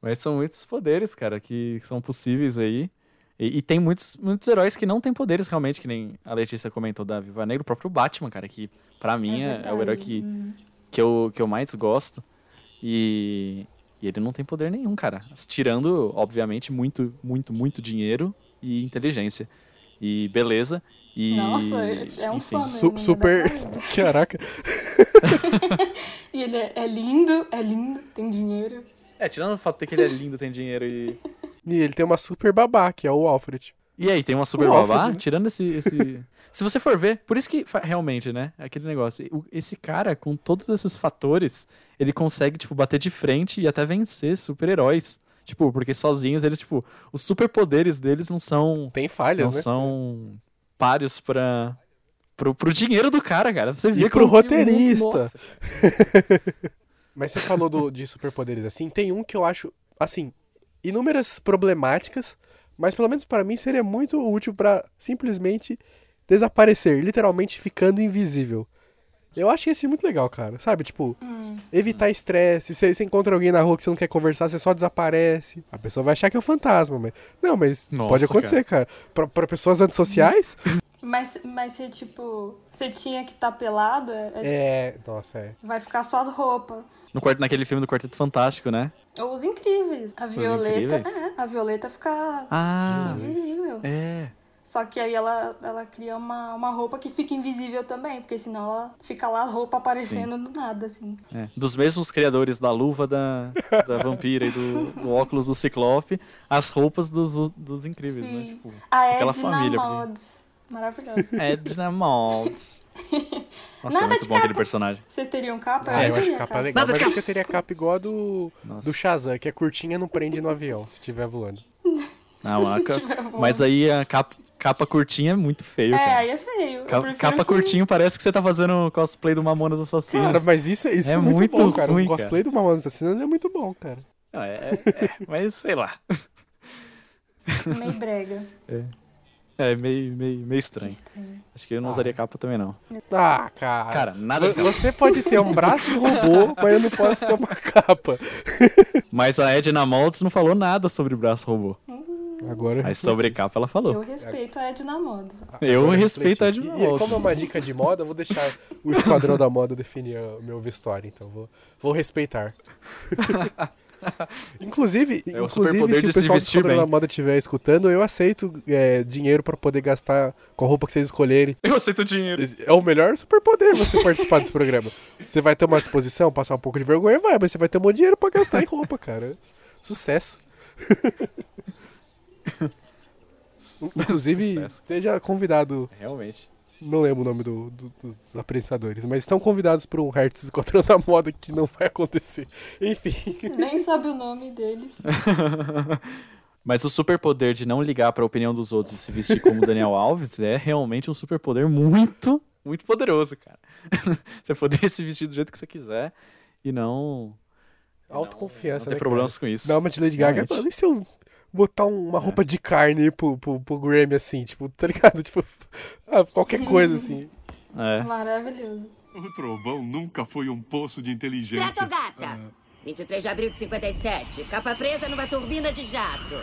Mas são muitos poderes, cara, que são possíveis aí. E, e tem muitos, muitos heróis que não têm poderes realmente, que nem a Letícia comentou da Viva Negra, o próprio Batman, cara, que pra mim é, é o herói que, Uhum. que, eu, que eu mais gosto. E, e ele não tem poder nenhum, cara. Tirando, obviamente, muito, muito, muito dinheiro e inteligência. E beleza. E, Nossa, é um enfim. fã Su- mesmo, super. né? <laughs> Caraca. <laughs> E ele é, é lindo, é lindo, tem dinheiro. É, tirando o fato de que ele é lindo, tem dinheiro e. E ele tem uma super babá, que é o Alfred. E aí, tem uma super O babá? Alfred, né? Tirando esse, esse. Se você for ver, por isso que realmente, né? Aquele negócio. Esse cara, com todos esses fatores, ele consegue, tipo, bater de frente e até vencer super-heróis. Tipo, porque sozinhos eles, tipo, os superpoderes deles não são. Tem falhas, não né? são páreos pra. Pro, pro dinheiro do cara, cara. Você vê E pro roteirista. <laughs> Mas você falou do- de superpoderes assim, tem um que eu acho, assim, inúmeras problemáticas, mas pelo menos para mim seria muito útil pra simplesmente desaparecer, literalmente ficando invisível. Eu acho esse muito legal, cara. Sabe, tipo, Hum. evitar estresse. Se você encontra alguém na rua que você não quer conversar, você só desaparece. A pessoa vai achar que é um fantasma, mas. Não, mas Nossa, pode acontecer, cara. Pra, pra pessoas antissociais, <laughs> Mas, mas você, tipo, você tinha que estar pelado, é- é- é. Nossa, é. vai ficar só as roupas. No quarto, naquele filme do Quarteto Fantástico, né? Ou os incríveis. A Violeta, Incríveis? é, a Violeta fica Ah, invisível. é. Só que aí ela, ela cria uma, uma roupa que fica invisível também, porque senão ela fica lá a roupa aparecendo do nada, assim. É, dos mesmos criadores da luva da, da <laughs> vampira e do, do óculos do ciclope, as roupas dos, dos incríveis, né? Sim. Tipo, A aquela Edna família. Mods. Maravilhosa. <laughs> Edna Maltz. <laughs> Nossa, é Nada muito de bom aquele capa. personagem. Vocês teriam capa? Ah, eu acho teria capa legal. Nada de Mas acho que eu teria capa igual a do, Nossa. do Shazam, que é curtinha e não prende no avião, se estiver voando. Não, a. Mas aí a capa, capa curtinha é muito feio, É, cara. aí é feio. Ca- capa que- curtinho parece que você tá fazendo cosplay do Mamonas Assassinas. Cara, mas isso, isso é, É muito, muito bom, cara. ruim, o cosplay do Mamonas Assassinas é muito bom, cara. Não, é, é- é, mas sei lá. Meio <laughs> brega. É meio, meio, meio estranho. Estranho. Acho que eu não usaria capa também, não. Ah, cara. Cara, nada de. Você pode ter um braço de robô, <laughs> mas eu não posso ter uma capa. Mas a Edna Maltz não falou nada sobre braço robô. Agora Mas sobre capa ela Eu falou. respeito a Edna Moda. Eu Agora respeito a. Edna E, e como é uma dica de moda, eu vou deixar o esquadrão da moda definir o meu vestuário, então vou, vou respeitar. <laughs> inclusive, É o inclusive se o se pessoal do esquadrão bem. da moda estiver escutando, eu aceito é, dinheiro pra poder gastar com a roupa que vocês escolherem. Eu aceito dinheiro. É o melhor superpoder você participar desse programa. Você vai ter uma exposição, passar um pouco de vergonha, vai, mas você vai ter um monte de dinheiro pra gastar em roupa, cara. Sucesso. <laughs> <laughs> Inclusive, Sucesso. esteja convidado Realmente. não lembro o nome do- do- dos apresentadores, mas estão convidados para um Hertz <laughs> Esquadrão da Moda que não vai acontecer. Enfim. <laughs> Nem sabe o nome deles. Mas o superpoder de não ligar pra opinião dos outros e se vestir como Daniel Alves é realmente um superpoder muito, muito poderoso, cara. você poder se vestir do jeito que você quiser e não, Autoconfiança, não ter né, problemas com isso. cara? Dá uma de Lady Gaga. Realmente. Mano, e se eu botar um- uma roupa de carne pro, pro, pro Grammy assim, tipo, <laughs> tá ligado? Tipo, ah, qualquer coisa <laughs> assim. É. Maravilhoso. O trovão nunca foi um poço de inteligência. Stratogata. 23 de abril de 57. Capa presa numa turbina de jato.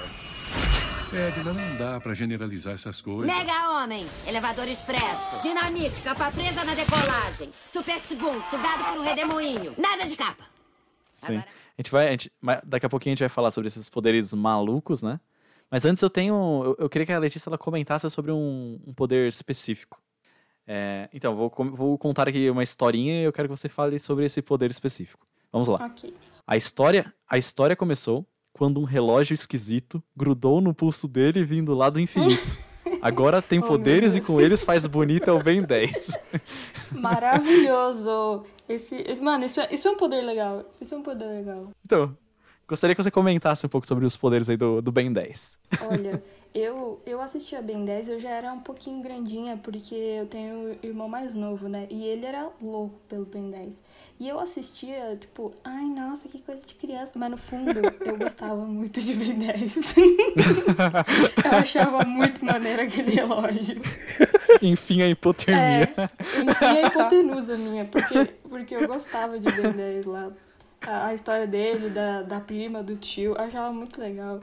Edna, não dá pra generalizar essas coisas. Mega Homem. Elevador expresso. Dinamite. Capa presa na decolagem. Super Tibum. Sugado por um redemoinho. Nada de capa. Sim. Agora- A gente vai, a gente, daqui a pouquinho a gente vai falar sobre esses poderes malucos, né? Mas antes eu tenho, eu, eu queria que a Letícia ela comentasse sobre um, um poder específico. É, então, vou, vou contar aqui uma historinha e eu quero que você fale sobre esse poder específico. Vamos lá. Ok. A história, a história começou quando um relógio esquisito grudou no pulso dele vindo lá do infinito. <laughs> Agora tem Oh, poderes e com eles faz bonita o Ben <laughs> 10. Maravilhoso. Esse, esse- mano, isso é, isso é um poder legal. Isso é um poder legal. Então, gostaria que você comentasse um pouco sobre os poderes aí do, do Ben 10. Olha, <laughs> eu, eu assistia Ben 10, eu já era um pouquinho grandinha, porque eu tenho um irmão mais novo, né? E ele era louco pelo Ben 10. E eu assistia, tipo, ai, nossa, que coisa de criança. Mas no fundo, eu gostava muito de Ben 10. <laughs> eu achava muito maneiro aquele relógio. <laughs> Enfim, a hipotermia. É, enfim, a hipotenusa minha, porque, porque eu gostava de Ben 10 lá. A, a história dele, da, da prima, do tio, achava muito legal.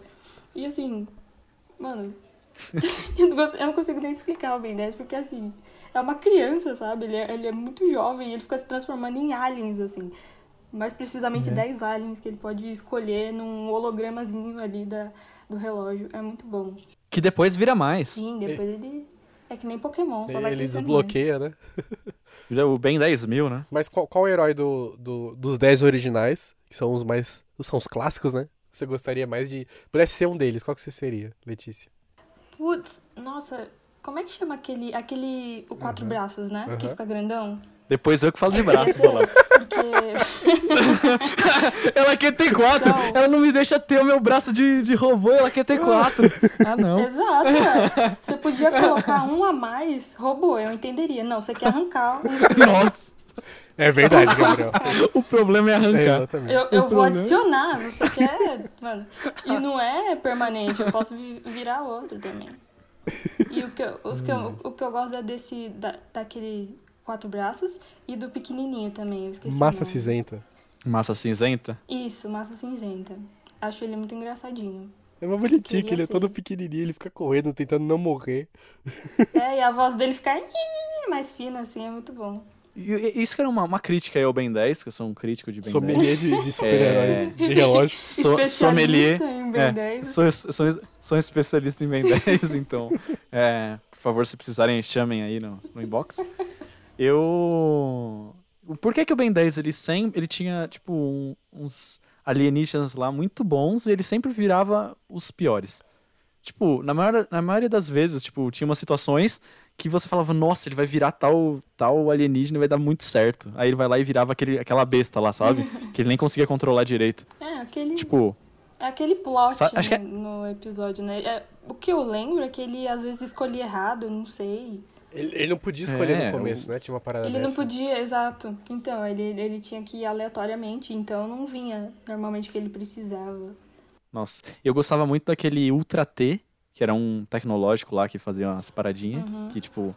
E assim, mano, <laughs> eu não, cons- eu não consigo nem explicar o Ben 10, porque assim, é uma criança, sabe? Ele é, ele é muito jovem e ele fica se transformando em aliens, assim. Mais precisamente 10 aliens que ele pode escolher num hologramazinho ali da, do relógio. É muito bom. Que depois vira mais. Sim, depois ele. É que nem Pokémon, só vai Ele crescendo mais. <laughs> desbloqueia, né? O Ben 10 mil, né? Mas qual, qual o herói do, do- dos 10 originais, que são os mais. são os clássicos, né? Você gostaria mais de. Pudesse ser um deles, qual que você seria, Letícia? Putz, nossa, como é que chama aquele. aquele. o quatro braços, né? Que Aham. fica grandão? Depois eu que falo de braços, <laughs> olha lá. Porque. <laughs> Ela quer ter quatro. Não. Ela não me deixa ter o meu braço de, de robô, ela quer ter quatro. <laughs> Ah, não. Exato, é. <laughs> Você podia colocar um a mais, robô, eu entenderia. Não, você quer arrancar um. Nossa, É verdade, Gabriel. o problema é É, arrancar. exatamente. Eu, eu vou problema- adicionar, você quer. Mano, e não é permanente, eu posso vi- virar outro também. E o que eu, os que eu, o que eu gosto é desse. Da, daquele quatro braços e do pequenininho também, eu esqueci. Massa cinzenta. Massa cinzenta? Isso, massa cinzenta. Acho ele muito engraçadinho. É uma bonitinho, que ele é ser. todo pequenininho, ele fica correndo, tentando não morrer. É, e a voz dele fica mais fina, assim, é muito bom. E- Isso que era uma, uma crítica aí ao Ben 10, que eu sou um crítico de Ben 10. Sommelier de, de super-heróis de <laughs> relógio. So, sommelier. em Ben é, 10. Sou, sou, sou um especialista em Ben 10, <laughs> então, é, por favor, se precisarem, chamem aí no, no inbox. Eu. Por que, que o Ben 10 ele sempre. Ele tinha, tipo, um- uns alienígenas lá muito bons e ele sempre virava os piores. Tipo, na, maior, na maioria das vezes, tipo, tinha umas situações que você falava, nossa, ele vai virar tal, tal alienígena e vai dar muito certo. Aí ele vai lá e virava aquele, aquela besta lá, sabe? <laughs> que ele nem conseguia controlar direito. É, aquele, Tipo, é aquele plot Sa- acho que é- no, no episódio, né? É, o que eu lembro é que ele às vezes escolhia errado, eu não sei. Ele, ele não podia escolher É, no começo, né? Tinha uma parada Ele não dessa. podia, exato. Então, ele, ele tinha que ir aleatoriamente, então não vinha normalmente o que ele precisava. nossa. Eu gostava muito daquele Ultra T, que era um tecnológico lá que fazia umas paradinhas. Uhum. Que, tipo.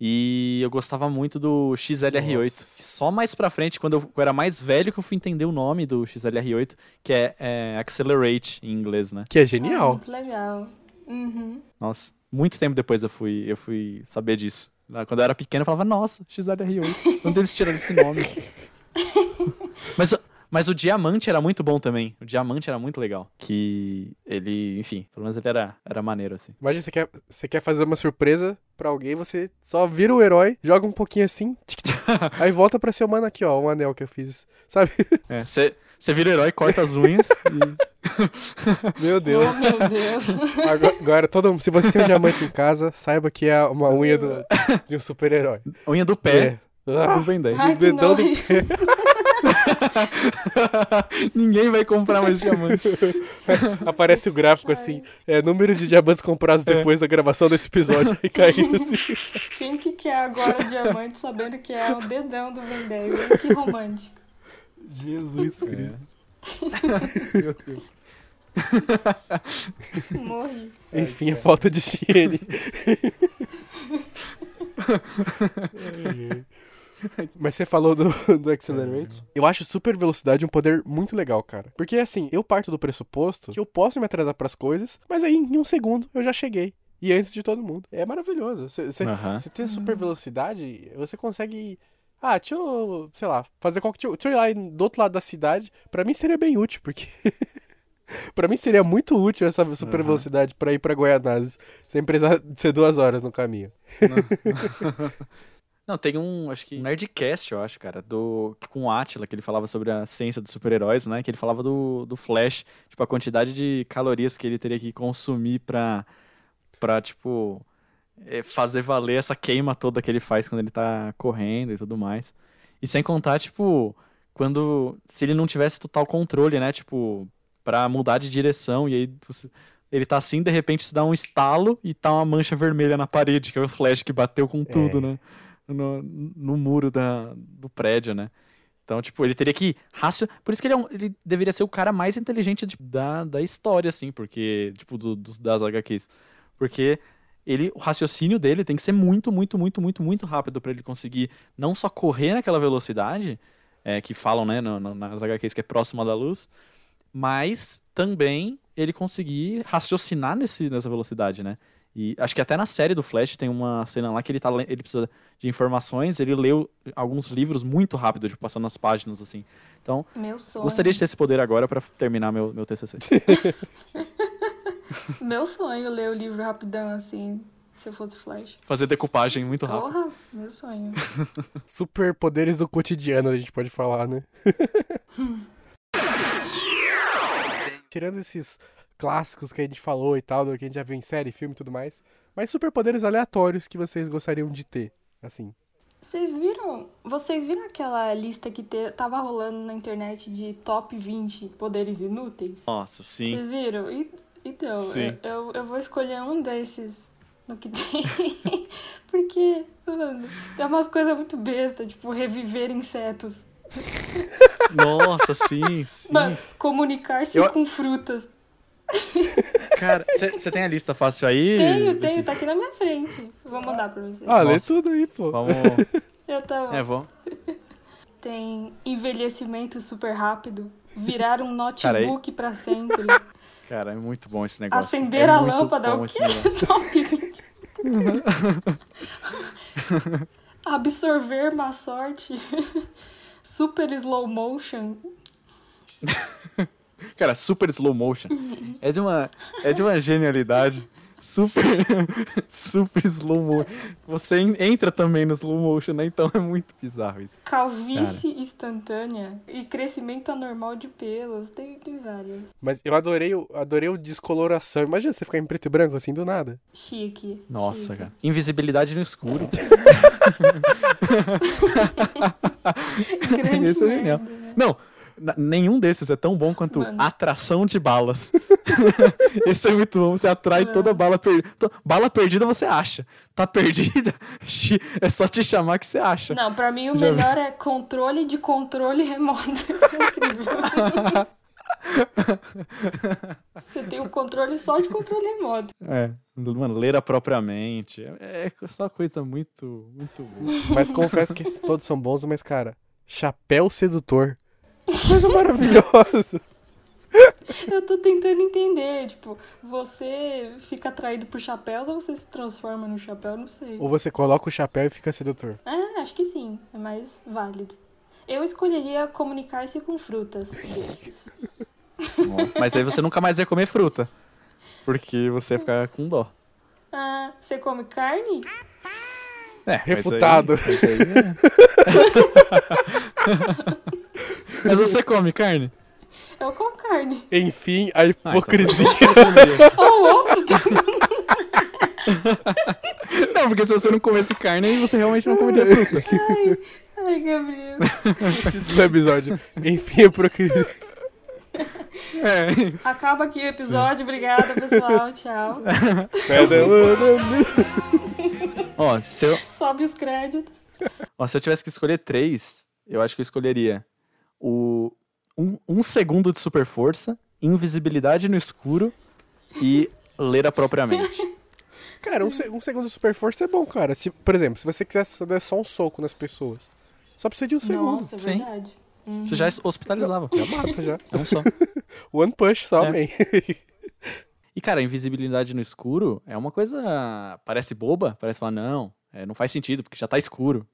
E eu gostava muito do XLR8. Nossa. Que só mais pra frente, quando eu, eu era mais velho, que eu fui entender o nome do XLR8, que é, é Accelerate em inglês, né? Que é Ah, genial. muito legal. Uhum. Nossa, muito tempo depois eu fui, eu fui saber disso. Lá, Quando eu era pequeno, eu falava, nossa, XLR8. Onde eles tiraram esse nome? <laughs> mas, o- mas o diamante era muito bom também. O diamante era muito legal. Que ele, enfim, pelo menos ele era, era maneiro, assim. Imagina, você quer, você quer fazer uma surpresa pra alguém, você só vira o herói, joga um pouquinho assim, tic, tic, <laughs> aí volta pra ser o mano aqui, ó, um anel que eu fiz. Sabe? É, Você vira herói, corta as unhas e. <laughs> Meu Deus. Oh, meu Deus. Agora, agora, todo mundo, se você tem um diamante em casa, saiba que é uma unha do- de um super-herói. Unha do pé. É. Ah, Do Ben 10. Ai, que dedão do nojo. <laughs> Ninguém vai comprar mais diamante. <laughs> aparece o gráfico assim, é número de diamantes comprados depois da gravação desse episódio, aí caindo assim. Quem que quer agora diamante sabendo que é o dedão do Ben 10? Que romântico. Jesus Cristo. <laughs> Meu Deus. Morri. Enfim, a falta de higiene. Mas você falou do, do Accelerate. Eu acho super velocidade um poder muito legal, cara. Porque assim, eu parto do pressuposto que eu posso me atrasar pras coisas, mas aí em um segundo eu já cheguei. E antes de todo mundo. É maravilhoso. Você tem super velocidade, você consegue. Ah, deixa eu, sei lá, fazer qualquer. Deixa eu- deixa eu ir lá do outro lado da cidade. Pra mim seria bem útil, porque. <laughs> pra mim seria muito útil essa super velocidade pra ir pra Goianazes, sem precisar de ser duas horas no caminho. Não, <laughs> tem um, acho que um Nerdcast, eu acho, cara, do com o Atila, que ele falava sobre a ciência dos super-heróis, né? Que ele falava do, do Flash, tipo, a quantidade de calorias que ele teria que consumir pra, pra tipo, fazer valer essa queima toda que ele faz quando ele tá correndo e tudo mais. E sem contar, tipo, quando, se ele não tivesse total controle, né? Tipo, pra mudar de direção e aí ele tá assim, de repente se dá um estalo e tá uma mancha vermelha na parede, que é o Flash que bateu com tudo, É. né? no, no muro da, do prédio, né? Então, tipo, ele teria que racio... Por isso que ele, é um- ele deveria ser o cara mais inteligente de- da, da história, assim, porque, tipo, do- dos, das HQs. Porque ele, o raciocínio dele tem que ser muito, muito, muito, muito, muito rápido pra ele conseguir não só correr naquela velocidade, é, que falam, né, no- no- nas HQs que é próxima da luz, mas também ele conseguir raciocinar nesse, nessa velocidade, né? E acho que até na série do Flash tem uma cena lá que ele, tá, le- ele precisa de informações, ele leu alguns livros muito rápido, tipo, passando as páginas, assim. Então, Meu sonho. gostaria de ter esse poder agora pra terminar meu, meu TCC. <laughs> <laughs> Meu sonho ler o livro rapidão assim, se eu fosse Flash. Fazer decupagem muito rápido. Porra, meu sonho. <laughs> Super poderes do cotidiano, a gente pode falar, né? <laughs> Tirando esses clássicos que a gente falou e tal, do que a gente já viu em série, filme e tudo mais. Mas superpoderes aleatórios que vocês gostariam de ter, assim. Vocês viram, vocês viram aquela lista que te, tava rolando na internet de top 20 poderes inúteis? Nossa, sim. Vocês viram? E- então, Sim. eu, eu, eu vou escolher um desses no que tem. <laughs> Porque, mano, tem umas coisas muito bestas, tipo reviver insetos. Nossa, sim, sim. Mano, comunicar-se Eu- com frutas. Cara, você tem a lista fácil aí? Tenho, tenho, tá aqui na minha frente. Vou mandar pra vocês. Ah, lê Nossa. tudo aí, pô. Vamos. <laughs> Eu tava. É, vamos. <laughs> Tem envelhecimento super rápido. Virar um notebook pra sempre. Cara, é muito bom esse negócio. Acender é a lâmpada. bom O que? 20. Absorver má sorte. Super slow motion. Cara, super slow motion. É de uma, é de uma genialidade. Super, <laughs> super slow motion. Você en- entra também no slow motion, né? Então é muito bizarro isso. Calvície instantânea e crescimento anormal de pelos. Tem, tem várias. Mas eu adorei, o- adorei o descoloração. Imagina você ficar em preto e branco assim do nada. Chique. Nossa, chique. cara. Invisibilidade no escuro. <laughs> Grande Esse é merda, né? Não, nenhum desses é tão bom quanto Mano. atração de balas. <laughs> Esse é muito bom. Você atrai Mano. toda bala perdida. Bala perdida você acha. Tá perdida? É só te chamar que você acha. Não, pra mim o Já vi. melhor é controle de controle remoto. <laughs> Isso é incrível. <laughs> Você tem o controle só de controle remoto. É, mano, leira propriamente. É, é só coisa muito, muito boa. Mas confesso que todos são bons, mas, cara, chapéu sedutor. Coisa maravilhosa. <laughs> Eu tô tentando entender, tipo, você fica atraído por chapéus ou você se transforma no chapéu? Não sei. Ou você coloca o chapéu e fica sedutor. É, acho que sim, é mais válido. Eu escolheria comunicar-se com frutas desses. Mas aí você nunca mais ia comer fruta. Porque você ia ficar com dó. Ah, você come carne? É, mas aí- Refutado. mas aí é. <laughs> Mas você come carne? Eu como carne. Enfim, a Ah, então hipocrisia. Ou outro <laughs> Não, porque se você não comesse carne, aí você realmente não comeria fruta. Ai, ai, Gabriel. do episódio. Enfim, a hipocrisia. É. Acaba aqui o episódio. Obrigada, pessoal. Tchau. <laughs> Ó, se eu, Sobe os créditos. ó, se eu tivesse que escolher três, eu acho que eu escolheria o um, um segundo de super força, invisibilidade no escuro e leira propriamente. <laughs> Cara, um, um segundo de super força é bom, cara. Se, por exemplo, se você quisesse dar só um soco nas pessoas, só precisa de um segundo. Nossa, é Sim. verdade. Você já hospitalizava. Já mata, já. É um só. <laughs> One punch só, É. man. <laughs> E, cara, a invisibilidade no escuro é uma coisa. Parece boba, parece falar, não, é, não faz sentido, porque já tá escuro.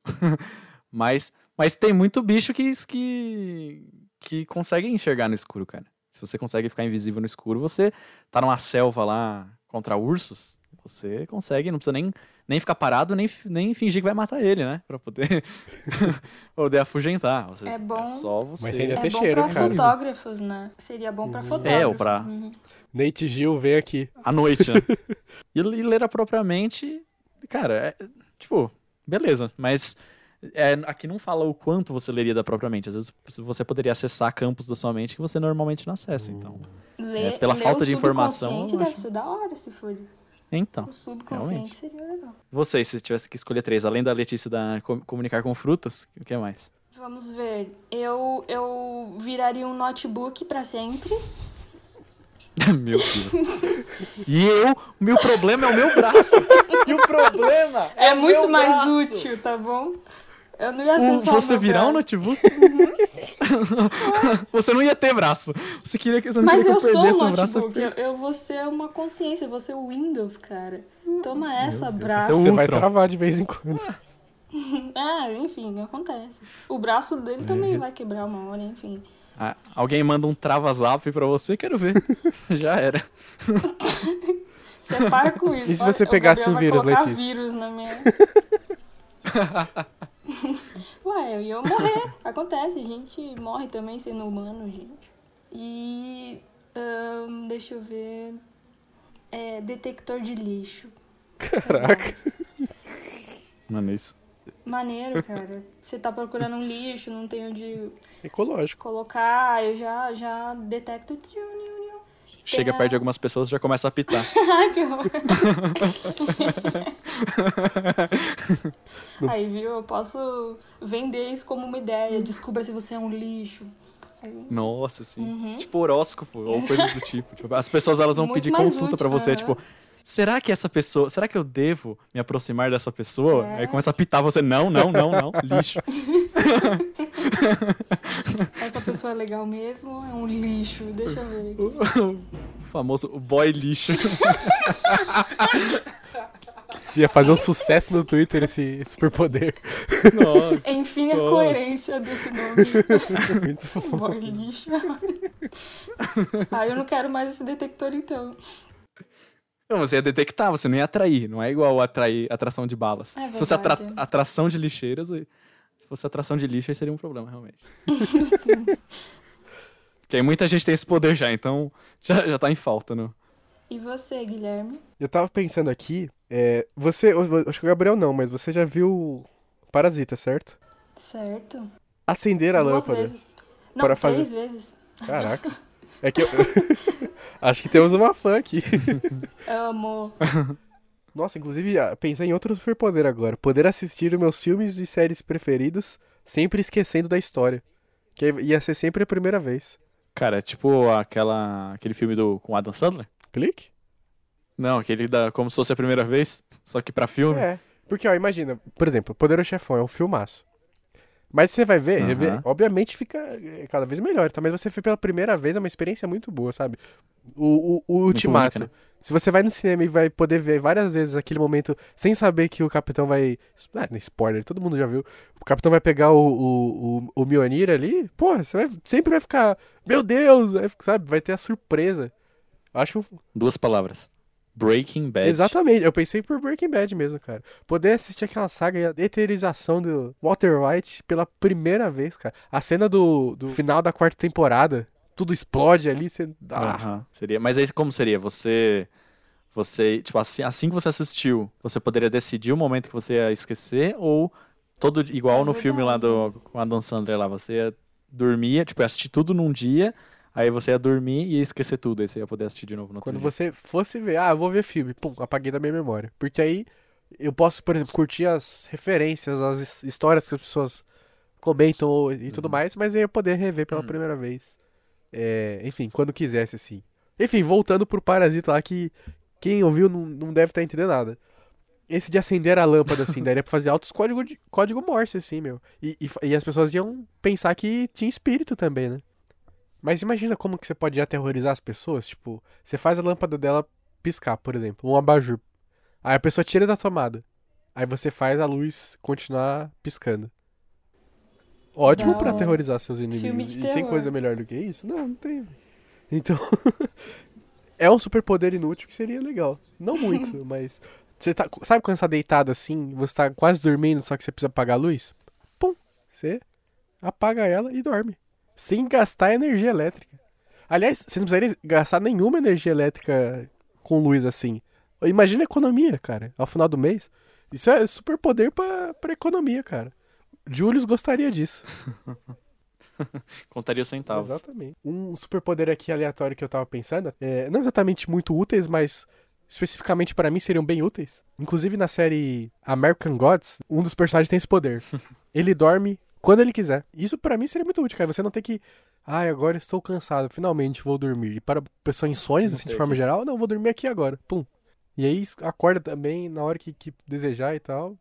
Mas, mas tem muito bicho que, que, que consegue enxergar no escuro, cara. Se você consegue ficar invisível no escuro, você tá numa selva lá contra ursos, você consegue, não precisa nem, nem ficar parado, nem, nem fingir que vai matar ele, né? Pra poder, <laughs> poder afugentar. Você, É bom. só você. Mas ainda É tem bom cheiro, pra cara. fotógrafos, né? Seria bom pra fotógrafos. É, ou pra- Uhum. Nate Gil, vem aqui. à noite, né? <laughs> e, e ler propriamente, cara, é, tipo, beleza, mas é, aqui não fala o quanto você leria da própria mente. Às vezes você poderia acessar campos da sua mente que você normalmente não acessa, então. Ler, É, pela falta o de informação, subconsciente eu deve acho. ser da hora se for. Então, O subconsciente realmente. seria legal. vocês, se tivesse que escolher três, além da Letícia da com- comunicar com frutas, o que mais? Vamos ver. Eu, eu viraria um notebook pra sempre. <laughs> meu Deus. E eu, o meu problema é o meu braço. E o problema É, o muito meu mais braço. útil, tá bom? Eu não ia O- o você virar um braço. notebook? <laughs> você não ia ter braço. Você queria que você não Mas eu que eu sou um um braço. notebook. Eu, eu vou ser uma consciência, eu vou ser o Windows, cara. Toma essa, braço. Você é Você o vai travar de vez em quando. Ah, <laughs> enfim, acontece. O braço dele É. também vai quebrar uma hora, enfim. Ah, alguém manda um trava-zap pra você, quero ver. <laughs> Já era. Você para com isso. E se você pegasse um vírus, Letícia? vírus na minha... <laughs> Ué, eu ia morrer. Acontece, a gente morre também sendo humano, gente. E... deixa eu ver... É, detector de lixo. Caraca. <laughs> Mano, isso. Maneiro, cara. Você tá procurando um lixo, não tem onde Ecológico. colocar, eu já, já detecto. Niu. Chega perto de algumas pessoas já começa a apitar. <laughs> Ai, que horror. <laughs> Aí, viu? Eu posso vender isso como uma ideia. Descubra se você é um lixo. Nossa, assim. Uhum. Tipo horóscopo ou coisas do tipo. Tipo, As pessoas elas vão Muito pedir consulta pra você, aham. tipo, será que essa pessoa, será que eu devo me aproximar dessa pessoa? É. Aí começa a apitar você, não, não, não, não, <laughs> lixo. <laughs> Essa pessoa é legal mesmo ou é um lixo? Deixa eu ver aqui. O famoso boy lixo. <laughs> Ia fazer um sucesso no Twitter esse, superpoder. Nossa. Enfim, a Nossa. coerência desse nome. Boy lixo. Ah, eu não quero mais esse detector então. Não, você ia detectar, você não ia atrair. Não é igual atrair atração de balas. É Se fosse atra- atração de lixeiras, se fosse atração de lixo, aí seria um problema, realmente. <laughs> Porque aí muita gente tem esse poder já, então já, já tá em falta, não? E você, Guilherme? Eu tava pensando aqui, é, você, eu- acho que o Gabriel não, mas você já viu Parasita, certo? Certo? Acender a Duas lâmpada. vezes. Não, para três fazer- vezes. Caraca. <laughs> É que eu... <laughs> acho que temos uma fã aqui. Amo. <laughs> Nossa, inclusive, ah, pensei em outro superpoder agora. Poder assistir os meus filmes e séries preferidos, sempre esquecendo da história. Que ia ser sempre a primeira vez. Cara, é tipo aquela, aquele filme do, com Adam Sandler? Clique? Não, aquele da Como se fosse a primeira vez, só que pra filme. É. Porque, ó, imagina, por exemplo, Poderoso Chefão é um filmaço. Mas você vai ver, rever, obviamente fica é, cada vez melhor, tá? Mas você vê pela primeira vez é uma experiência muito boa, sabe? O, o, o Ultimato. única, né? Se você vai no cinema e vai poder ver várias vezes aquele momento sem saber que o capitão vai. Ah, spoiler, todo mundo já viu. O capitão vai pegar o, o, o, o Mjolnir ali, pô, você vai, sempre vai ficar. Meu Deus! sabe? Vai ter a surpresa. Acho Duas palavras. Breaking Bad. Exatamente, eu pensei por Breaking Bad mesmo, cara. Poder assistir aquela saga e a eterização do Walter White pela primeira vez, cara. A cena do, do final da quarta temporada, tudo explode ali, você. Ah, Aham, Seria, mas aí como seria? Você você, tipo, assim, assim que você assistiu, você poderia decidir o momento que você ia esquecer ou todo igual no filme lá do com a Dan Sandler lá, você ia dormir, tipo, ia assistir tudo num dia, aí você ia dormir e ia esquecer tudo, aí você ia poder assistir de novo no outro Quando dia. você fosse ver, ah, eu vou ver filme, pum, apaguei da minha memória. Porque aí eu posso, por exemplo, curtir as referências, as his- histórias que as pessoas comentam e tudo mais, mas aí eu poder rever pela primeira vez. É, enfim, quando quisesse, assim. Enfim, voltando pro Parasita lá, que quem ouviu não, não deve estar entendendo nada. Esse de acender a lâmpada, assim, daria pra fazer altos código, de, código Morse, assim, meu. E, e, e as pessoas iam pensar que tinha espírito também, né? Mas imagina como que você pode aterrorizar as pessoas, tipo, você faz a lâmpada dela piscar, por exemplo, um abajur. Aí a pessoa tira da tomada. Aí você faz a luz continuar piscando. Ótimo hora. aterrorizar seus inimigos. de E tem terror. coisa melhor do que isso? Não, não tem. Então, <laughs> é um superpoder inútil que seria legal. Não muito, <laughs> mas você tá, sabe quando você tá deitado assim, você tá quase dormindo, só que você precisa apagar a luz? Pum, você apaga ela e dorme. Sem gastar energia elétrica. Aliás, você não precisaria gastar nenhuma energia elétrica com luz assim. Imagina a economia, cara, ao final do mês. Isso é superpoder pra, pra economia, cara. Julius gostaria disso. <laughs> Contaria os centavos. Exatamente. Um superpoder aqui aleatório que eu tava pensando, é, não exatamente muito úteis, mas especificamente pra mim seriam bem úteis. Inclusive na série American Gods, um dos personagens tem esse poder. <laughs> ele dorme quando ele quiser. Isso pra mim seria muito útil, cara. Você não tem que, ai, agora estou cansado, finalmente vou dormir. E para pessoa insônia, assim, de forma geral, não, vou dormir aqui agora. Pum. E aí acorda também na hora que, que desejar e tal.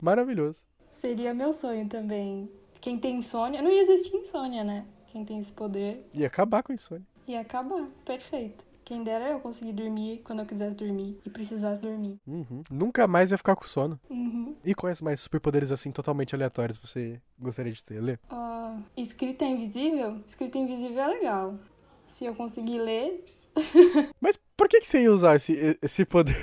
Maravilhoso. Seria meu sonho também. Quem tem insônia. Não ia existir insônia, né? Quem tem esse poder E acabar com a insônia. ia acabar. Perfeito. Quem dera eu conseguir dormir quando eu quisesse dormir e precisasse dormir. Uhum. Nunca mais vai ficar com sono. Uhum. E quais mais superpoderes assim totalmente aleatórios você gostaria de ter? Lê? Ah, escrita invisível? Escrita invisível é legal. Se eu conseguir ler. <laughs> Mas por que, que você ia usar esse, esse poder?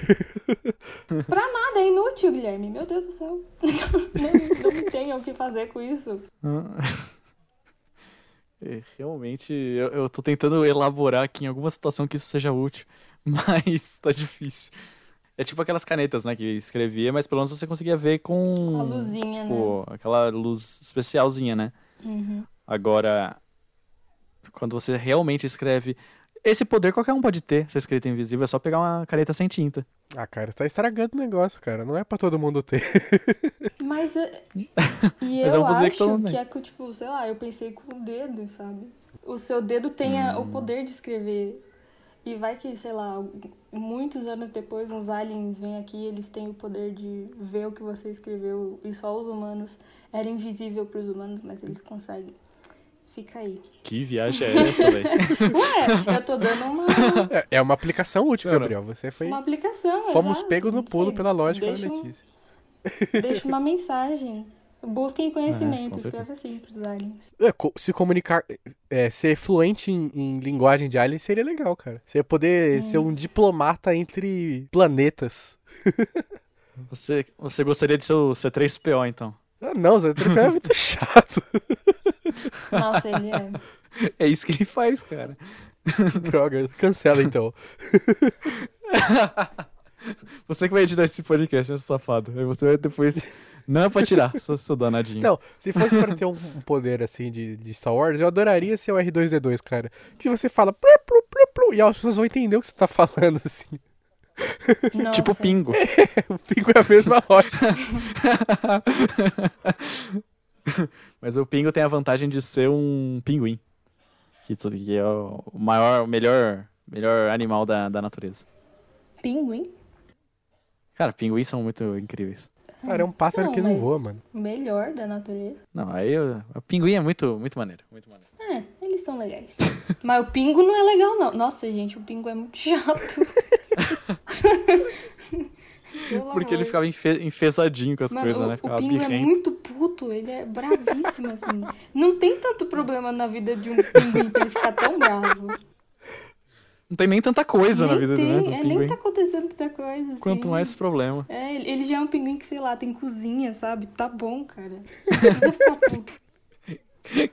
<laughs> Pra nada, é inútil, Guilherme. Meu Deus do céu. <laughs> não, não tenho o que fazer com isso. É, realmente, eu, eu tô tentando elaborar aqui em alguma situação que isso seja útil, <laughs> mas tá difícil. É tipo aquelas canetas, né, que escrevia, mas pelo menos você conseguia ver com... A luzinha, né? Tipo, aquela luz especialzinha, né? Uhum. Agora, quando você realmente escreve... Esse poder qualquer um pode ter, essa escrita invisível, é só pegar uma caneta sem tinta. Ah, cara, tá estragando o negócio, cara. Não é pra todo mundo ter. <laughs> Mas, é- e <laughs> Mas é eu um poder que todo acho que tem. é que, tipo, sei lá, eu pensei com o dedo, sabe? O seu dedo tenha Hum. o poder de escrever. E vai que, sei lá, muitos anos depois, uns aliens vêm aqui eles têm o poder de ver o que você escreveu e só os humanos. Era invisível pros humanos, mas eles conseguem. Fica aí. Que viagem é essa, velho? <laughs> Ué, eu tô dando uma, É, é uma aplicação útil, Cara, Gabriel. Você foi. uma aplicação. Fomos pegos no não pulo pela lógica Deixa da um- Letícia. Deixa uma <laughs> mensagem. Busquem conhecimento, com escreve assim pros aliens. É, se comunicar, é, ser fluente em, em linguagem de alien seria legal, cara. Você ia poder ser um diplomata entre planetas. <laughs> Você, você gostaria de ser o C3PO, então? Ah, não, Zé Troféu é muito chato. Nossa, ele é. É isso que ele faz, cara. <laughs> Droga, cancela então. <laughs> Você que vai editar esse podcast, esse safado. Aí você vai depois. Não é pra tirar, seu, seu danadinho. Não, se fosse pra ter um, um poder assim de, de Star Wars, eu adoraria ser o R2D2, cara. Que você fala plu, plu, plu, plu, e as pessoas vão entender o que você tá falando, assim. Nossa. Tipo pingo. <laughs> O Pingo é a mesma rocha. <laughs> Mas o pingo tem a vantagem de ser um pinguim. Que, é o maior, o melhor, melhor animal da, da natureza. Pinguim? Cara, pinguins são muito incríveis. Cara, é um pássaro São, que não voa, mano. O melhor da natureza. Não, aí eu- o pinguim é muito, muito maneiro. Muito maneiro. É, eles são legais. <laughs> Mas o pingo não é legal, não. Nossa, gente, o pingo é muito chato. <laughs> Pelo Porque ele ficava enfe- enfesadinho com as Mano, coisas, o, né? o Ficava pingo é birrento. muito puto, ele é bravíssimo, assim. Não tem tanto problema na vida de um pinguim pra ele ficar tão bravo. Não tem nem tanta coisa na nem vida tem, né, do é, pinguim. nem tá acontecendo tanta coisa, assim. Quanto mais problema. É, ele já é um pinguim que, sei lá, tem cozinha, sabe? Tá bom, cara. Não ficar puto.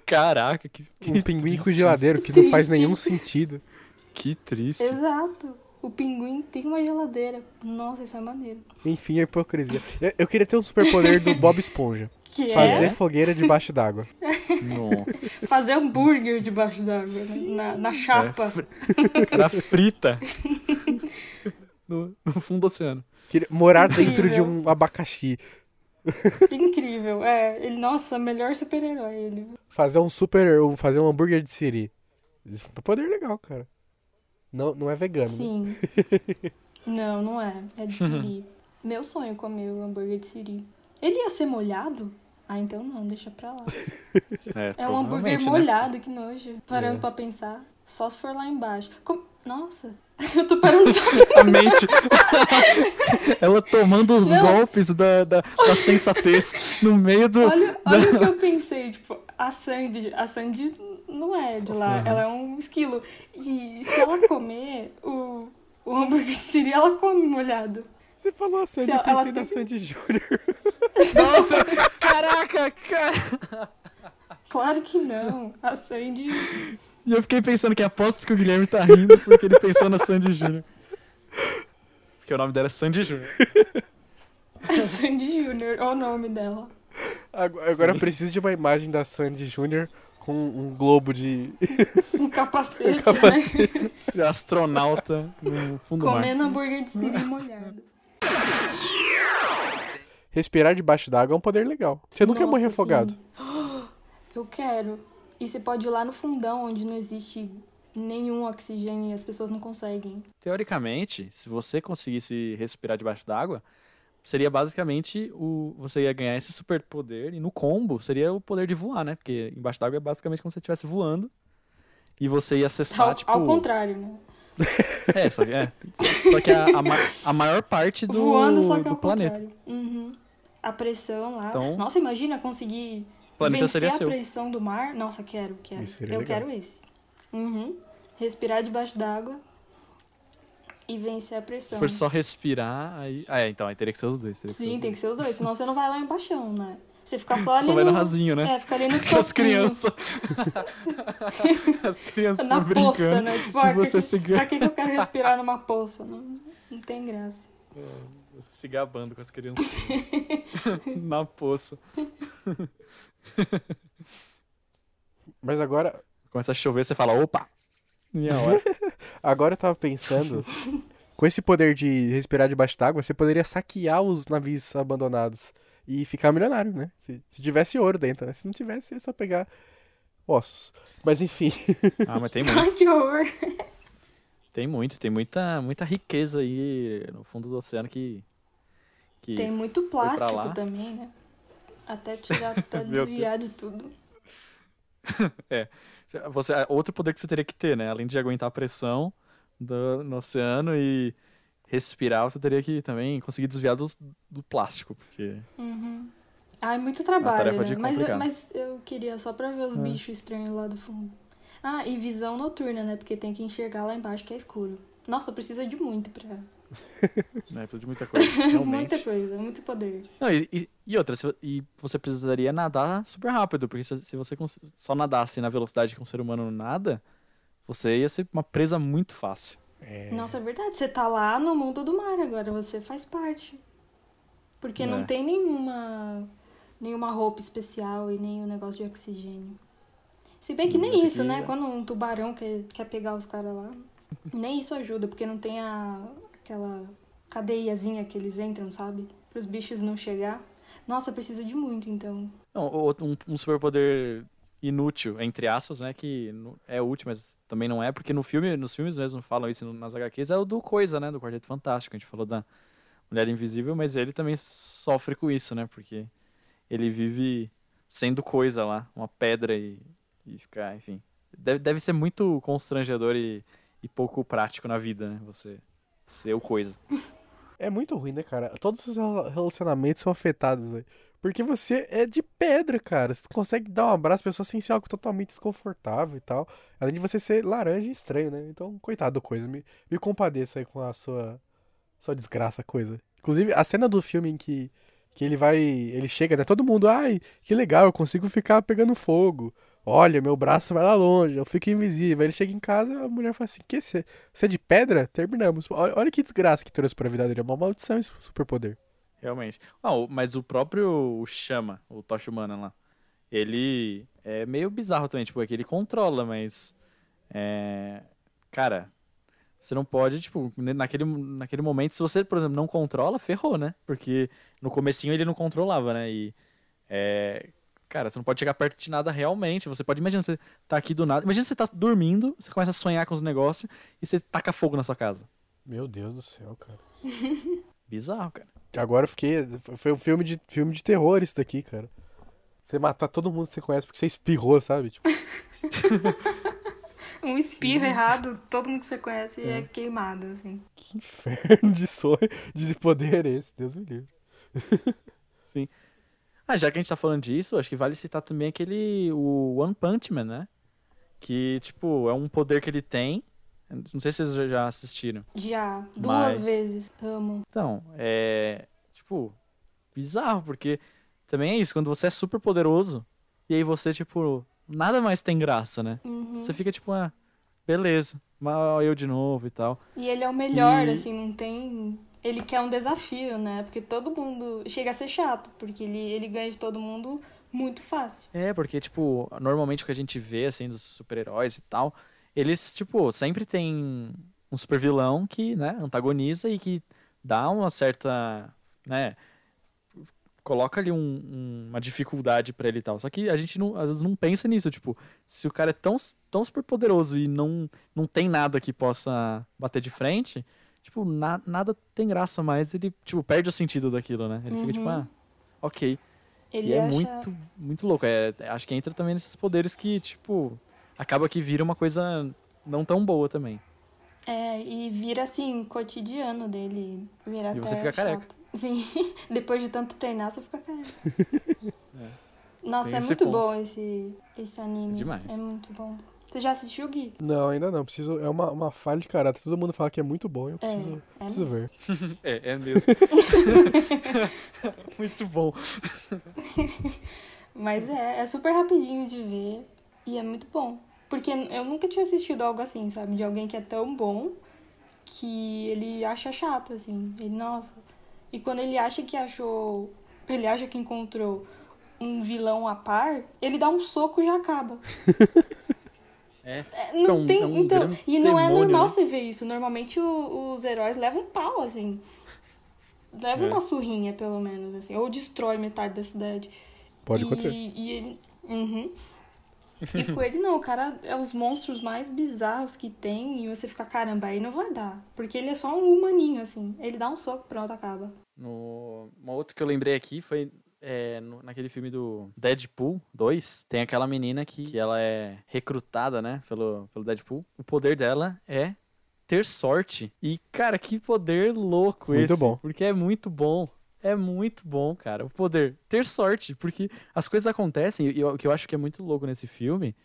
Caraca, que, que, Um pinguim com geladeiro que não faz nenhum sentido. que triste. Exato. O pinguim tem uma geladeira. Nossa, isso é maneiro. Enfim, a hipocrisia. Eu, eu queria ter um superpoder do Bob Esponja. <laughs> Que Fazer é fogueira debaixo d'água. Nossa. fazer hambúrguer debaixo d'água, né? na, na chapa. É, Era <laughs> frita. <laughs> No, no fundo do oceano. Queria morar dentro de Incrível. um abacaxi. Que incrível. É, ele, nossa, melhor super-herói ele. Fazer um super. um- Fazer um hambúrguer de siri. Isso é um poder legal, cara. Não, não é vegano, né? Sim. <laughs> Não, não é. É de siri. <laughs> Meu sonho é comer o hambúrguer de siri. Ele ia ser molhado? Ah, então não, deixa pra lá. <laughs> É, É um hambúrguer né? molhado, que nojo. Parando É. pra pensar. Só se for lá embaixo. Com- Nossa, eu tô parando pra A mente. Ela tomando os Não. golpes da, da, da sensatez no meio do. Olha, olha o que eu pensei, tipo, a Sandy, a Sandy não é de lá, ela é um esquilo. E se ela comer o, o hambúrguer de siri, ela come molhado. Você falou a Sandy, Se eu ela pensei tem na Sandy Júnior. Nossa! Caraca, cara! <laughs> Claro que não. A Sandy. E eu fiquei pensando que aposto que o Guilherme tá rindo porque ele pensou na Sandy Júnior. Porque o nome dela é Sandy Júnior. A <laughs> Sandy Júnior, olha o nome dela. Agora, eu preciso de uma imagem da Sandy Júnior com um globo de. <laughs> Um capacete, capacete. né? De astronauta no fundo do mar. Comendo hambúrguer de siri molhado. Respirar debaixo d'água é um poder legal. Você nunca Nossa, morrer afogado. sim. <gasps> Eu quero. E você pode ir lá no fundão, onde não existe nenhum oxigênio e as pessoas não conseguem. Teoricamente, se você conseguisse respirar debaixo d'água, seria basicamente o. Você ia ganhar esse superpoder e no combo seria o poder de voar, né? Porque embaixo d'água é basicamente como se você estivesse voando. E você ia acessar, Ao, tipo. ao contrário, né? <laughs> É, só que, é. Só que a, a, a maior parte do, Voando, só que do ao planeta. contrário. Uhum. A pressão lá. Então- Nossa, imagina conseguir vencer seria a seu. pressão do mar. Nossa, quero, quero. Isso seria Eu legal. quero esse. Uhum. Respirar debaixo d'água e vencer a Se pressão. for só respirar, aí. Ah, é, então, aí teria que ser os dois. teria que ser Sim, os tem dois. que ser os dois, senão você não vai lá embaixo, né? Você fica só <laughs> ali Só vai no... no rasinho, né? É, fica ali no <laughs> Com as crianças. <laughs> as crianças Na poça, né? Tipo, ah, você que, se, pra ga- que, que eu quero respirar numa poça? Não, não tem graça. se gabando com as crianças. Na poça. Mas agora, Começa a chover, você fala, opa! Minha hora. Agora eu tava pensando. com esse poder de respirar debaixo d'água, você poderia saquear os navios abandonados e ficar milionário, né? Se, se tivesse ouro dentro, né? Se não tivesse, é só pegar ossos. Mas enfim. ah, mas tem muito. Ai, que horror. Tem muito, tem muita, muita riqueza aí no fundo do oceano que. que Tem muito plástico lá. também, né? Até <laughs> tirar, até Meu desviar de tudo. <laughs> Você, outro poder que você teria que ter, né? Além de aguentar a pressão do, no oceano e respirar, você teria que também conseguir desviar dos- do plástico, porque Uhum. Ai, muito trabalho, né? Mas, mas eu queria só pra ver os É. bichos estranhos lá do fundo. Ah, e visão noturna, né? Porque tem que enxergar lá embaixo que é escuro. Nossa, precisa de muito pra. <laughs> Né? Precisa de muita coisa, <laughs> realmente. Muita coisa, muito poder. Não, e, e- e outra, se- e você precisaria nadar super rápido, porque se, se você só nadasse na velocidade que um ser humano nada, você ia ser uma presa muito fácil. É. Nossa, é verdade. Você tá lá no mundo do mar agora, você faz parte. Porque É. não tem nenhuma nenhuma roupa especial e nenhum negócio de oxigênio. Se bem que Hum, nem isso, que- né? Quando um tubarão quer, quer pegar os caras lá, nem isso ajuda, porque não tem a, aquela cadeiazinha que eles entram, sabe? Para os bichos não chegar. Nossa, precisa de muito, então. Um, um superpoder inútil, entre aspas, né? Que é útil, mas também não é, porque no filme, nos filmes mesmo falam isso nas HQs, é o do Coisa, né? Do Quarteto Fantástico. A gente falou da Mulher Invisível, mas ele também sofre com isso, né? Porque ele vive sendo coisa lá, uma pedra e, e ficar, enfim. Deve, deve ser muito constrangedor e, e pouco prático na vida, né? Você ser o coisa. <laughs> É muito ruim, né, cara? Todos os rela- relacionamentos são afetados, velho. Porque você é de pedra, cara. Você consegue dar um abraço pra pessoa sem ser algo totalmente desconfortável e tal. Além de você ser laranja e estranho, né? Então, coitado do coisa. Me, me compadeço aí com a sua, sua desgraça, coisa. Inclusive, a cena do filme em que, que ele vai. Ele chega, né? Todo mundo, ai, que legal, eu consigo ficar pegando fogo. Olha, meu braço vai lá longe, eu fico invisível. Aí ele chega em casa, a mulher fala assim: que você você é de pedra? Terminamos. Olha, olha que desgraça que trouxe pra vida dele. É uma maldição esse superpoder. Realmente. Ah, o- mas o próprio Chama, o Tocha Humana lá, ele é meio bizarro também, tipo, é que ele controla, mas. É. Cara, você não pode, tipo, naquele, naquele momento, se você, por exemplo, não controla, ferrou, né? Porque no comecinho ele não controlava, né? E. É. Cara, você não pode chegar perto de nada realmente. Você pode imaginar, você tá aqui do nada. Imagina você tá dormindo, você começa a sonhar com os negócios e você taca fogo na sua casa. Meu Deus do céu, cara. <laughs> Bizarro, cara. Agora eu fiquei. Foi um filme de, filme de terror isso daqui, cara. Você matar todo mundo que você conhece porque você espirrou, sabe? Tipo, <laughs> Um espirro errado, todo mundo que você conhece é, queimado, assim. que inferno de sonho, de poder é esse? Deus me livre. Ah, já que a gente tá falando disso, acho que vale citar também aquele. O One Punch Man, né? Que, tipo, é um poder que ele tem. Não sei se vocês já assistiram. Já, duas Mas- vezes. Amo. Então, é. Tipo, bizarro, porque também é isso, quando você é super poderoso, e aí você, tipo, nada mais tem graça, né? Uhum. Você fica tipo, ah, beleza, mal eu de novo e tal. E ele é o melhor, E- assim, não tem. Ele quer um desafio, né? Porque todo mundo. Chega a ser chato, porque ele, ele ganha de todo mundo muito fácil. É, porque, tipo, normalmente o que a gente vê, assim, dos super-heróis e tal, eles, tipo, sempre tem um super vilão que, né, antagoniza e que dá uma certa, né, coloca ali um- um- uma dificuldade pra ele e tal. Só que a gente, não, às vezes, não pensa nisso, tipo, se o cara é tão, tão super poderoso e não, não tem nada que possa bater de frente, tipo, na- nada tem graça mais, ele, tipo, perde o sentido daquilo, né? Ele fica, tipo, Uhum. ah, ok. Ele E é acha... muito, muito louco. É, acho que entra também nesses poderes que, tipo, acaba que vira uma coisa não tão boa também. É, e vira assim, cotidiano dele. Vira E você fica careca. chato. <laughs> Sim, depois de tanto treinar, você fica careca. <laughs> Nossa, Tem é muito ponto. bom esse, esse anime. É demais. É muito bom. Você já assistiu, Gui? Não, ainda não. Preciso. É uma, uma falha de caráter. Todo mundo fala que é muito bom. Eu É, preciso, é preciso mesmo. ver. <laughs> É, é mesmo. <laughs> muito bom. <laughs> Mas é, é super rapidinho de ver e é muito bom. Porque eu nunca tinha assistido algo assim, sabe? De alguém que é tão bom que ele acha chato, assim. Ele, nossa. E quando ele acha que achou. Ele acha que encontrou um vilão a par, ele dá um soco e já acaba. É, É, Não um- tem, é um então, e não é demônio, normal né? você ver isso. Normalmente o- os heróis levam um pau, assim. Leva É. uma surrinha, pelo menos, assim. Ou destrói metade da cidade. Pode e, acontecer. E ele. Uhum. E com ele não, o cara é os monstros mais bizarros que tem e você fica, caramba, aí não vai dar. Porque ele é só um humaninho, assim. Ele dá um soco, pronto, acaba. No... Uma outra que eu lembrei aqui foi é, no- naquele filme do Deadpool 2. Tem aquela menina que, que ela é recrutada, né, pelo, pelo Deadpool. O poder dela é ter sorte. E, cara, que poder louco Muito esse. bom. Porque é muito bom. É muito bom, cara. O poder. Ter sorte, porque as coisas acontecem. E o que eu acho que é muito louco nesse filme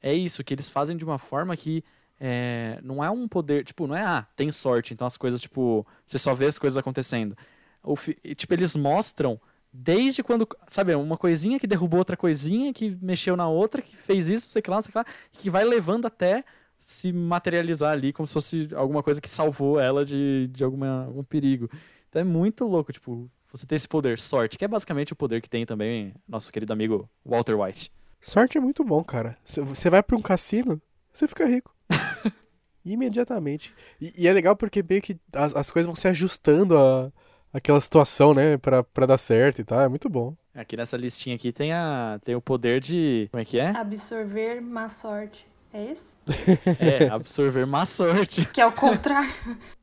é isso, que eles fazem de uma forma que é, não é um poder. Tipo, não é, ah, tem sorte, então as coisas, tipo, você só vê as coisas acontecendo. O tipo, eles mostram desde quando. Sabe, uma coisinha que derrubou outra coisinha, que mexeu na outra, que fez isso, sei lá, sei lá, que vai levando até se materializar ali como se fosse alguma coisa que salvou ela de, de alguma, algum perigo. Então é muito louco, tipo, você ter esse poder, sorte, que é basicamente o poder que tem também nosso querido amigo Walter White. Sorte é muito bom, cara. Você vai pra um cassino, você fica rico. <laughs> Imediatamente. E, e é legal porque meio que as, as coisas vão se ajustando a aquela situação, né? Pra, pra dar certo e tal. É muito bom. Aqui nessa listinha aqui tem, a, tem o poder de. Como é que é? Absorver má sorte. É esse? <laughs> É, absorver má sorte. Que é o contrário. <laughs>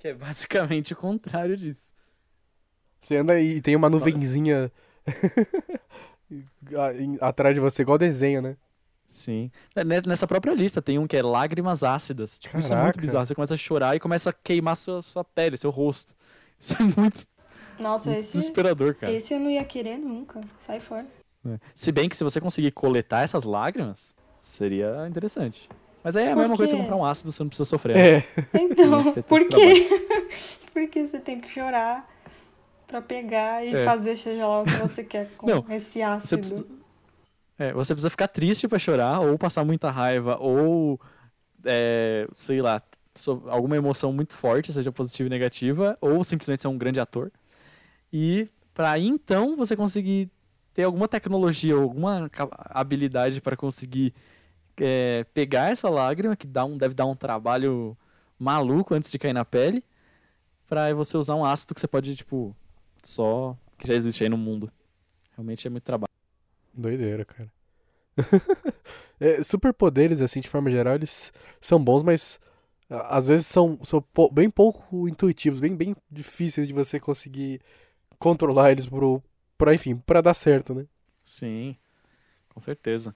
Que é basicamente o contrário disso. Você anda e tem uma nuvenzinha <laughs> atrás de você, igual desenho, né? Sim. Ne- Nessa própria lista tem um que é lágrimas ácidas. Tipo, isso é muito Caraca. bizarro. Você começa a chorar e começa a queimar sua, sua pele, seu rosto. Isso é muito, Nossa, muito esse, desesperador, cara. esse eu não ia querer nunca. Sai fora. É. Se bem que se você conseguir coletar essas lágrimas, seria interessante. Mas aí é a Por mesma coisa que comprar um ácido, você não precisa sofrer. né? É. Então, por quê? <laughs> Porque você tem que chorar pra pegar e É. fazer seja lá o que você quer <laughs> com Não, esse Você ácido. precisa, é, você precisa ficar triste pra chorar, ou passar muita raiva, ou, é, sei lá, alguma emoção muito forte, seja positiva e negativa, ou simplesmente ser um grande ator. E aí então você conseguir ter alguma tecnologia, ou alguma habilidade para conseguir é, pegar essa lágrima, que dá um, deve dar um trabalho maluco antes de cair na pele, pra você usar um ácido que você pode, tipo, só que já existe aí no mundo. Realmente é muito trabalho. Doideira, cara. <laughs> É, superpoderes, assim, de forma geral, eles são bons, mas às vezes são, são bem pouco intuitivos, bem, bem difíceis de você conseguir controlar eles pro, pra, enfim, pra dar certo, né? Sim, com certeza.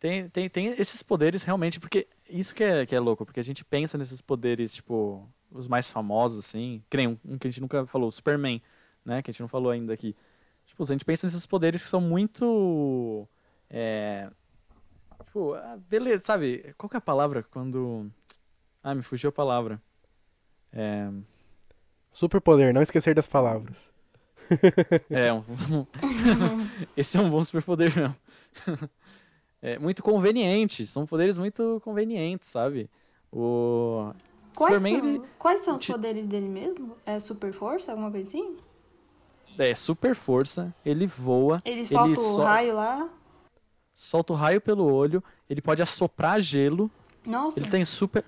Tem, tem, tem esses poderes realmente, porque isso que é, que é louco, porque a gente pensa nesses poderes, tipo, os mais famosos, assim, que nem um, um que a gente nunca falou, Superman, né, que a gente não falou ainda aqui. Tipo, a gente pensa nesses poderes que são muito. É, tipo, ah, beleza, sabe? Qual que é a palavra quando. Ah, me fugiu a palavra. É. Superpoder, não esquecer das palavras. <laughs> É, um... <laughs> esse é um bom superpoder mesmo. É muito conveniente, são poderes muito convenientes, sabe? O Quais, Superman, são, ele quais são os poderes dele mesmo? É super força, alguma coisa assim? é super força, ele voa, Ele solta o sol- raio lá. solta o raio pelo olho, ele pode assoprar gelo, Nossa, ele tem super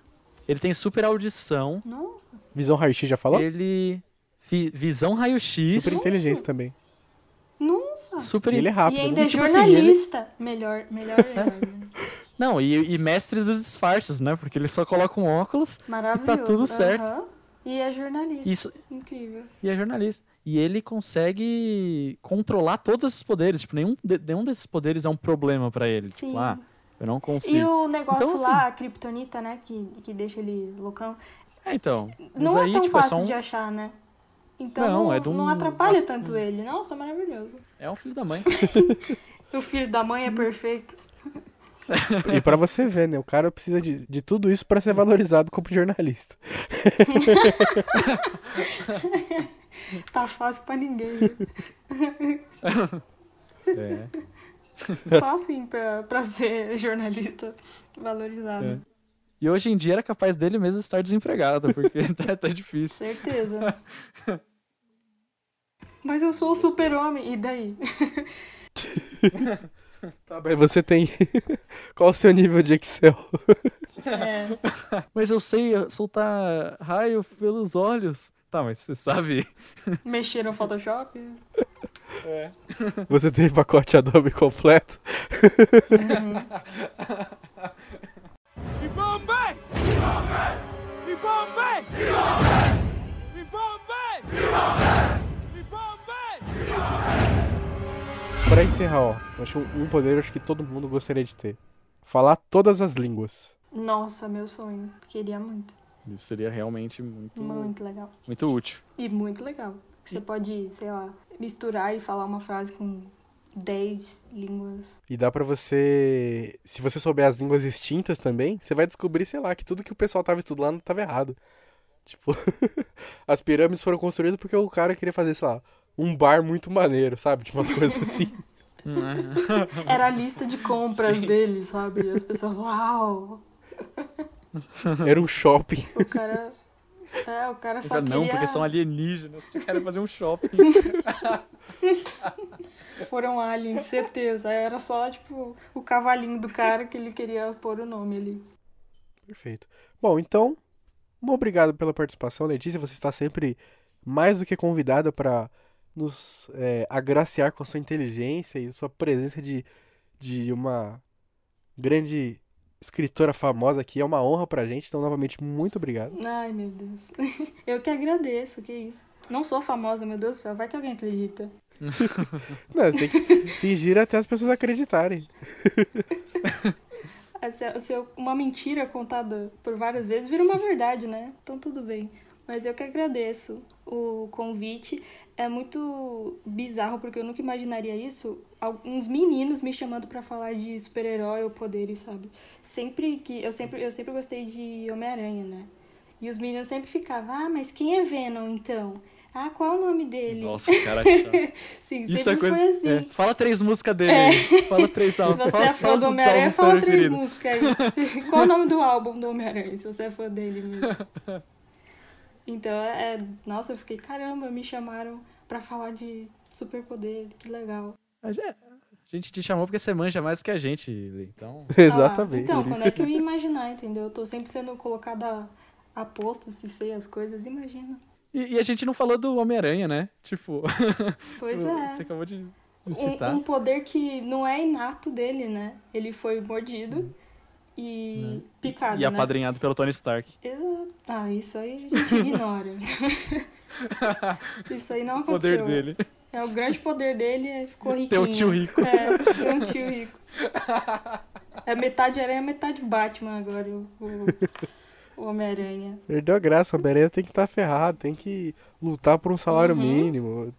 ele tem super audição, nossa. Visão raio-x já falou? ele fi- visão raio-x, Super inteligência também. Nossa. super E ele é rápido. E ainda é tipo assim, ele- jornalista. Melhor, melhor, melhor. né? <laughs> Não, e, e mestre dos disfarces, né? Porque ele só coloca um óculos Maravilhoso. tudo certo. Aham. E é jornalista. Isso, Incrível. E é jornalista. E ele consegue controlar todos esses poderes. Tipo, nenhum, de- nenhum desses poderes é um problema pra ele. Sim. Tipo, ah, eu não consigo. E o negócio Então, lá, a Kryptonita, né? Que, que deixa ele loucão. É, então. Não mas é aí, tão tipo, é fácil só um, de achar, né? Então Não, não, é um- não atrapalha Nossa, tanto ele. Nossa, maravilhoso. é um filho da mãe. <laughs> O filho da mãe é perfeito. E pra você ver, né? O cara precisa de, de tudo isso pra ser valorizado como jornalista. <laughs> Tá fácil pra ninguém. <laughs> é. <laughs> Só assim pra, pra ser jornalista valorizado. É. E hoje em dia era capaz dele mesmo estar desempregado, porque <laughs> tá, tá difícil. Certeza. <laughs> Mas eu sou o super-homem, e daí? Tá, mas você tem. Qual o seu nível de Excel? É, Mas eu sei soltar raio pelos olhos. Tá, mas você sabe. mexer no Photoshop? Você tem pacote Adobe completo? Pra encerrar, ó, acho um poder acho que todo mundo gostaria de ter. Falar todas as línguas. Nossa, meu sonho. Queria muito. Isso seria realmente muito, Muito legal. muito útil. E muito legal. Que você pode, sei lá, misturar e falar uma frase com 10 línguas. E dá pra você. Se você souber as línguas extintas também, você vai descobrir, sei lá, que tudo que o pessoal tava estudando tava errado. Tipo, <laughs> as pirâmides foram construídas porque o cara queria fazer, sei lá, um bar muito maneiro, sabe? Tipo, umas coisas assim. <laughs> <laughs> Era a lista de compras dele, sabe? E as pessoas, uau! Era um shopping. O cara. É, o cara só não, queria... porque são alienígenas. Quer fazer um shopping. <laughs> Foram aliens, certeza. Era só, tipo, o cavalinho do cara que ele queria pôr o nome ali. Perfeito. Bom, então, muito obrigado pela participação, Letícia. Você está sempre mais do que convidada para nos é, agraciar com a sua inteligência e sua presença de, de uma grande escritora famosa aqui. É uma honra pra gente, então, novamente, muito obrigado. Ai, meu Deus. <laughs> Eu que agradeço, que isso. Não sou famosa, meu Deus do céu. Vai que alguém acredita. <laughs> Não, você tem que fingir até as pessoas acreditarem. <laughs> Se, se eu- uma mentira contada por várias vezes vira uma verdade, né? Então tudo bem. Mas eu que agradeço o convite. É muito bizarro porque eu nunca imaginaria isso. Alguns meninos me chamando pra falar de super-herói ou poderes, sabe? Sempre que eu sempre eu sempre gostei de Homem-Aranha, né? E os meninos sempre ficavam: "Ah, mas quem é Venom então? Ah, qual é o nome dele?" Nossa, cara. <laughs> Sim, Isso sempre é coisa. foi assim. é. Fala três músicas dele. aí. Fala três <laughs> Se álbuns. você Fala, é fã fala do Homem-Aranha, fala três músicas aí. <laughs> Qual o nome do álbum do Homem-Aranha, se você é fã dele mesmo? Então, é... Nossa, eu fiquei, caramba, me chamaram pra falar de superpoder, que legal. A gente- a gente te chamou porque você manja mais que a gente. Então. <laughs> Exatamente. Ah, então, quando é que eu ia imaginar, entendeu? Eu tô sempre sendo colocada a posto, se sei as coisas, imagina. E, e a gente não falou do Homem-Aranha, né? Tipo. <laughs> Pois é. Você acabou de, de Um, citar. um poder que não é inato dele, né? Ele foi mordido e picado, Hum. E né? apadrinhado pelo Tony Stark. Exato. Ah, isso aí a gente ignora. <laughs> isso aí não O aconteceu. poder dele. É o grande poder dele, é ficou riquinho. Um tio rico. É, ter um tio rico. É metade aranha, metade Batman agora, o, o, o Homem-Aranha. Perdeu a graça, o Homem-Aranha tem que estar ferrado, tem que lutar por um salário Uhum. mínimo.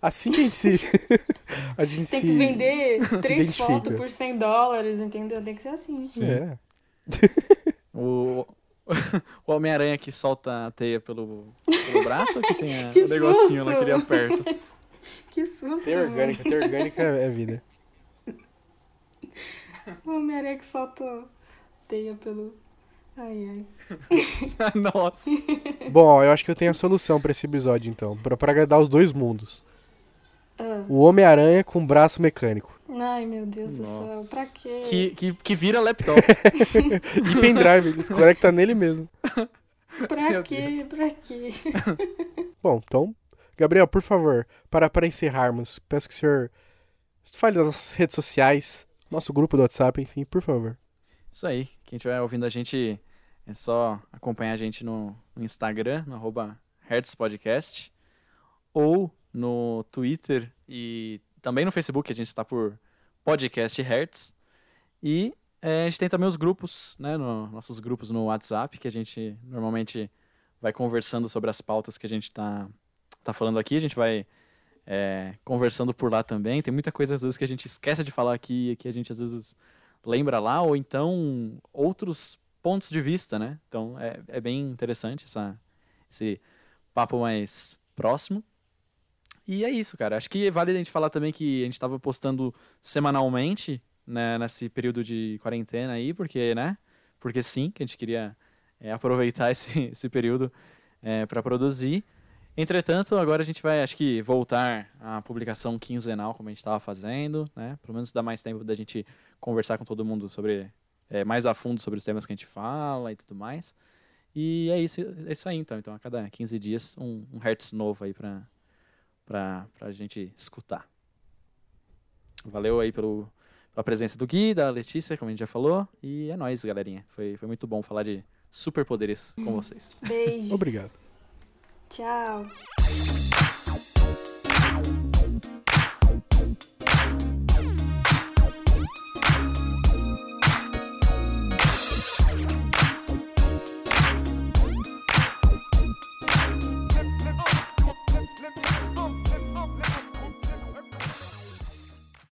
Assim que a gente se. <laughs> a gente Tem se. que vender três fotos por 100 dólares, entendeu? Tem que ser assim. É. <laughs> O, o Homem-Aranha que solta a teia pelo, pelo braço ou que tem a- <laughs> Que o negocinho lá susto! que ele aperta? Que susto, Teia orgânica, teia orgânica é vida. O Homem-Aranha que solta teia pelo... Ai, ai. <laughs> Nossa. <laughs> Bom, eu acho que eu tenho a solução pra esse episódio, então. Pra, pra agradar os dois mundos. Ah. O Homem-Aranha com braço mecânico. Ai, meu Deus do céu. Nossa. Pra quê? Que, que, que vira laptop. <laughs> E pendrive, ele se conecta nele mesmo. Pra Meu quê? Pra quê? Bom, então, Gabriel, por favor, para, para encerrarmos, peço que o senhor fale das nossas redes sociais, nosso grupo do WhatsApp, enfim, por favor. Isso aí. Quem estiver ouvindo a gente, é só acompanhar a gente no, no Instagram, no arroba HertzPodcast, ou no Twitter e também no Facebook, a gente está por Podcast Hertz. E é, a gente tem também os grupos, né, no- nossos grupos no WhatsApp, que a gente normalmente vai conversando sobre as pautas que a gente está tá falando aqui. A gente vai é, conversando por lá também. Tem muita coisa, às vezes, que a gente esquece de falar aqui e que a gente, às vezes, lembra lá, ou então outros pontos de vista, né? Então é, é bem interessante essa, esse papo mais próximo. E é isso, cara. Acho que vale a gente falar também que a gente estava postando semanalmente né, nesse período de quarentena aí, porque, né? Porque sim, que a gente queria é, aproveitar <laughs> esse, esse período para produzir. Entretanto, agora a gente vai, acho que, voltar à publicação quinzenal, como a gente estava fazendo, né? Pelo menos dá mais tempo da gente conversar com todo mundo sobre é, mais a fundo sobre os temas que a gente fala e tudo mais. E é isso, é isso aí, então. Então, a cada 15 dias, um, um Hertz novo aí pra, pra, pra gente escutar. Valeu aí pelo, pela presença do Gui, da Letícia, como a gente já falou. E é nóis, galerinha. Foi, foi muito bom falar de superpoderes com <laughs> vocês. Beijos. Obrigado. Tchau.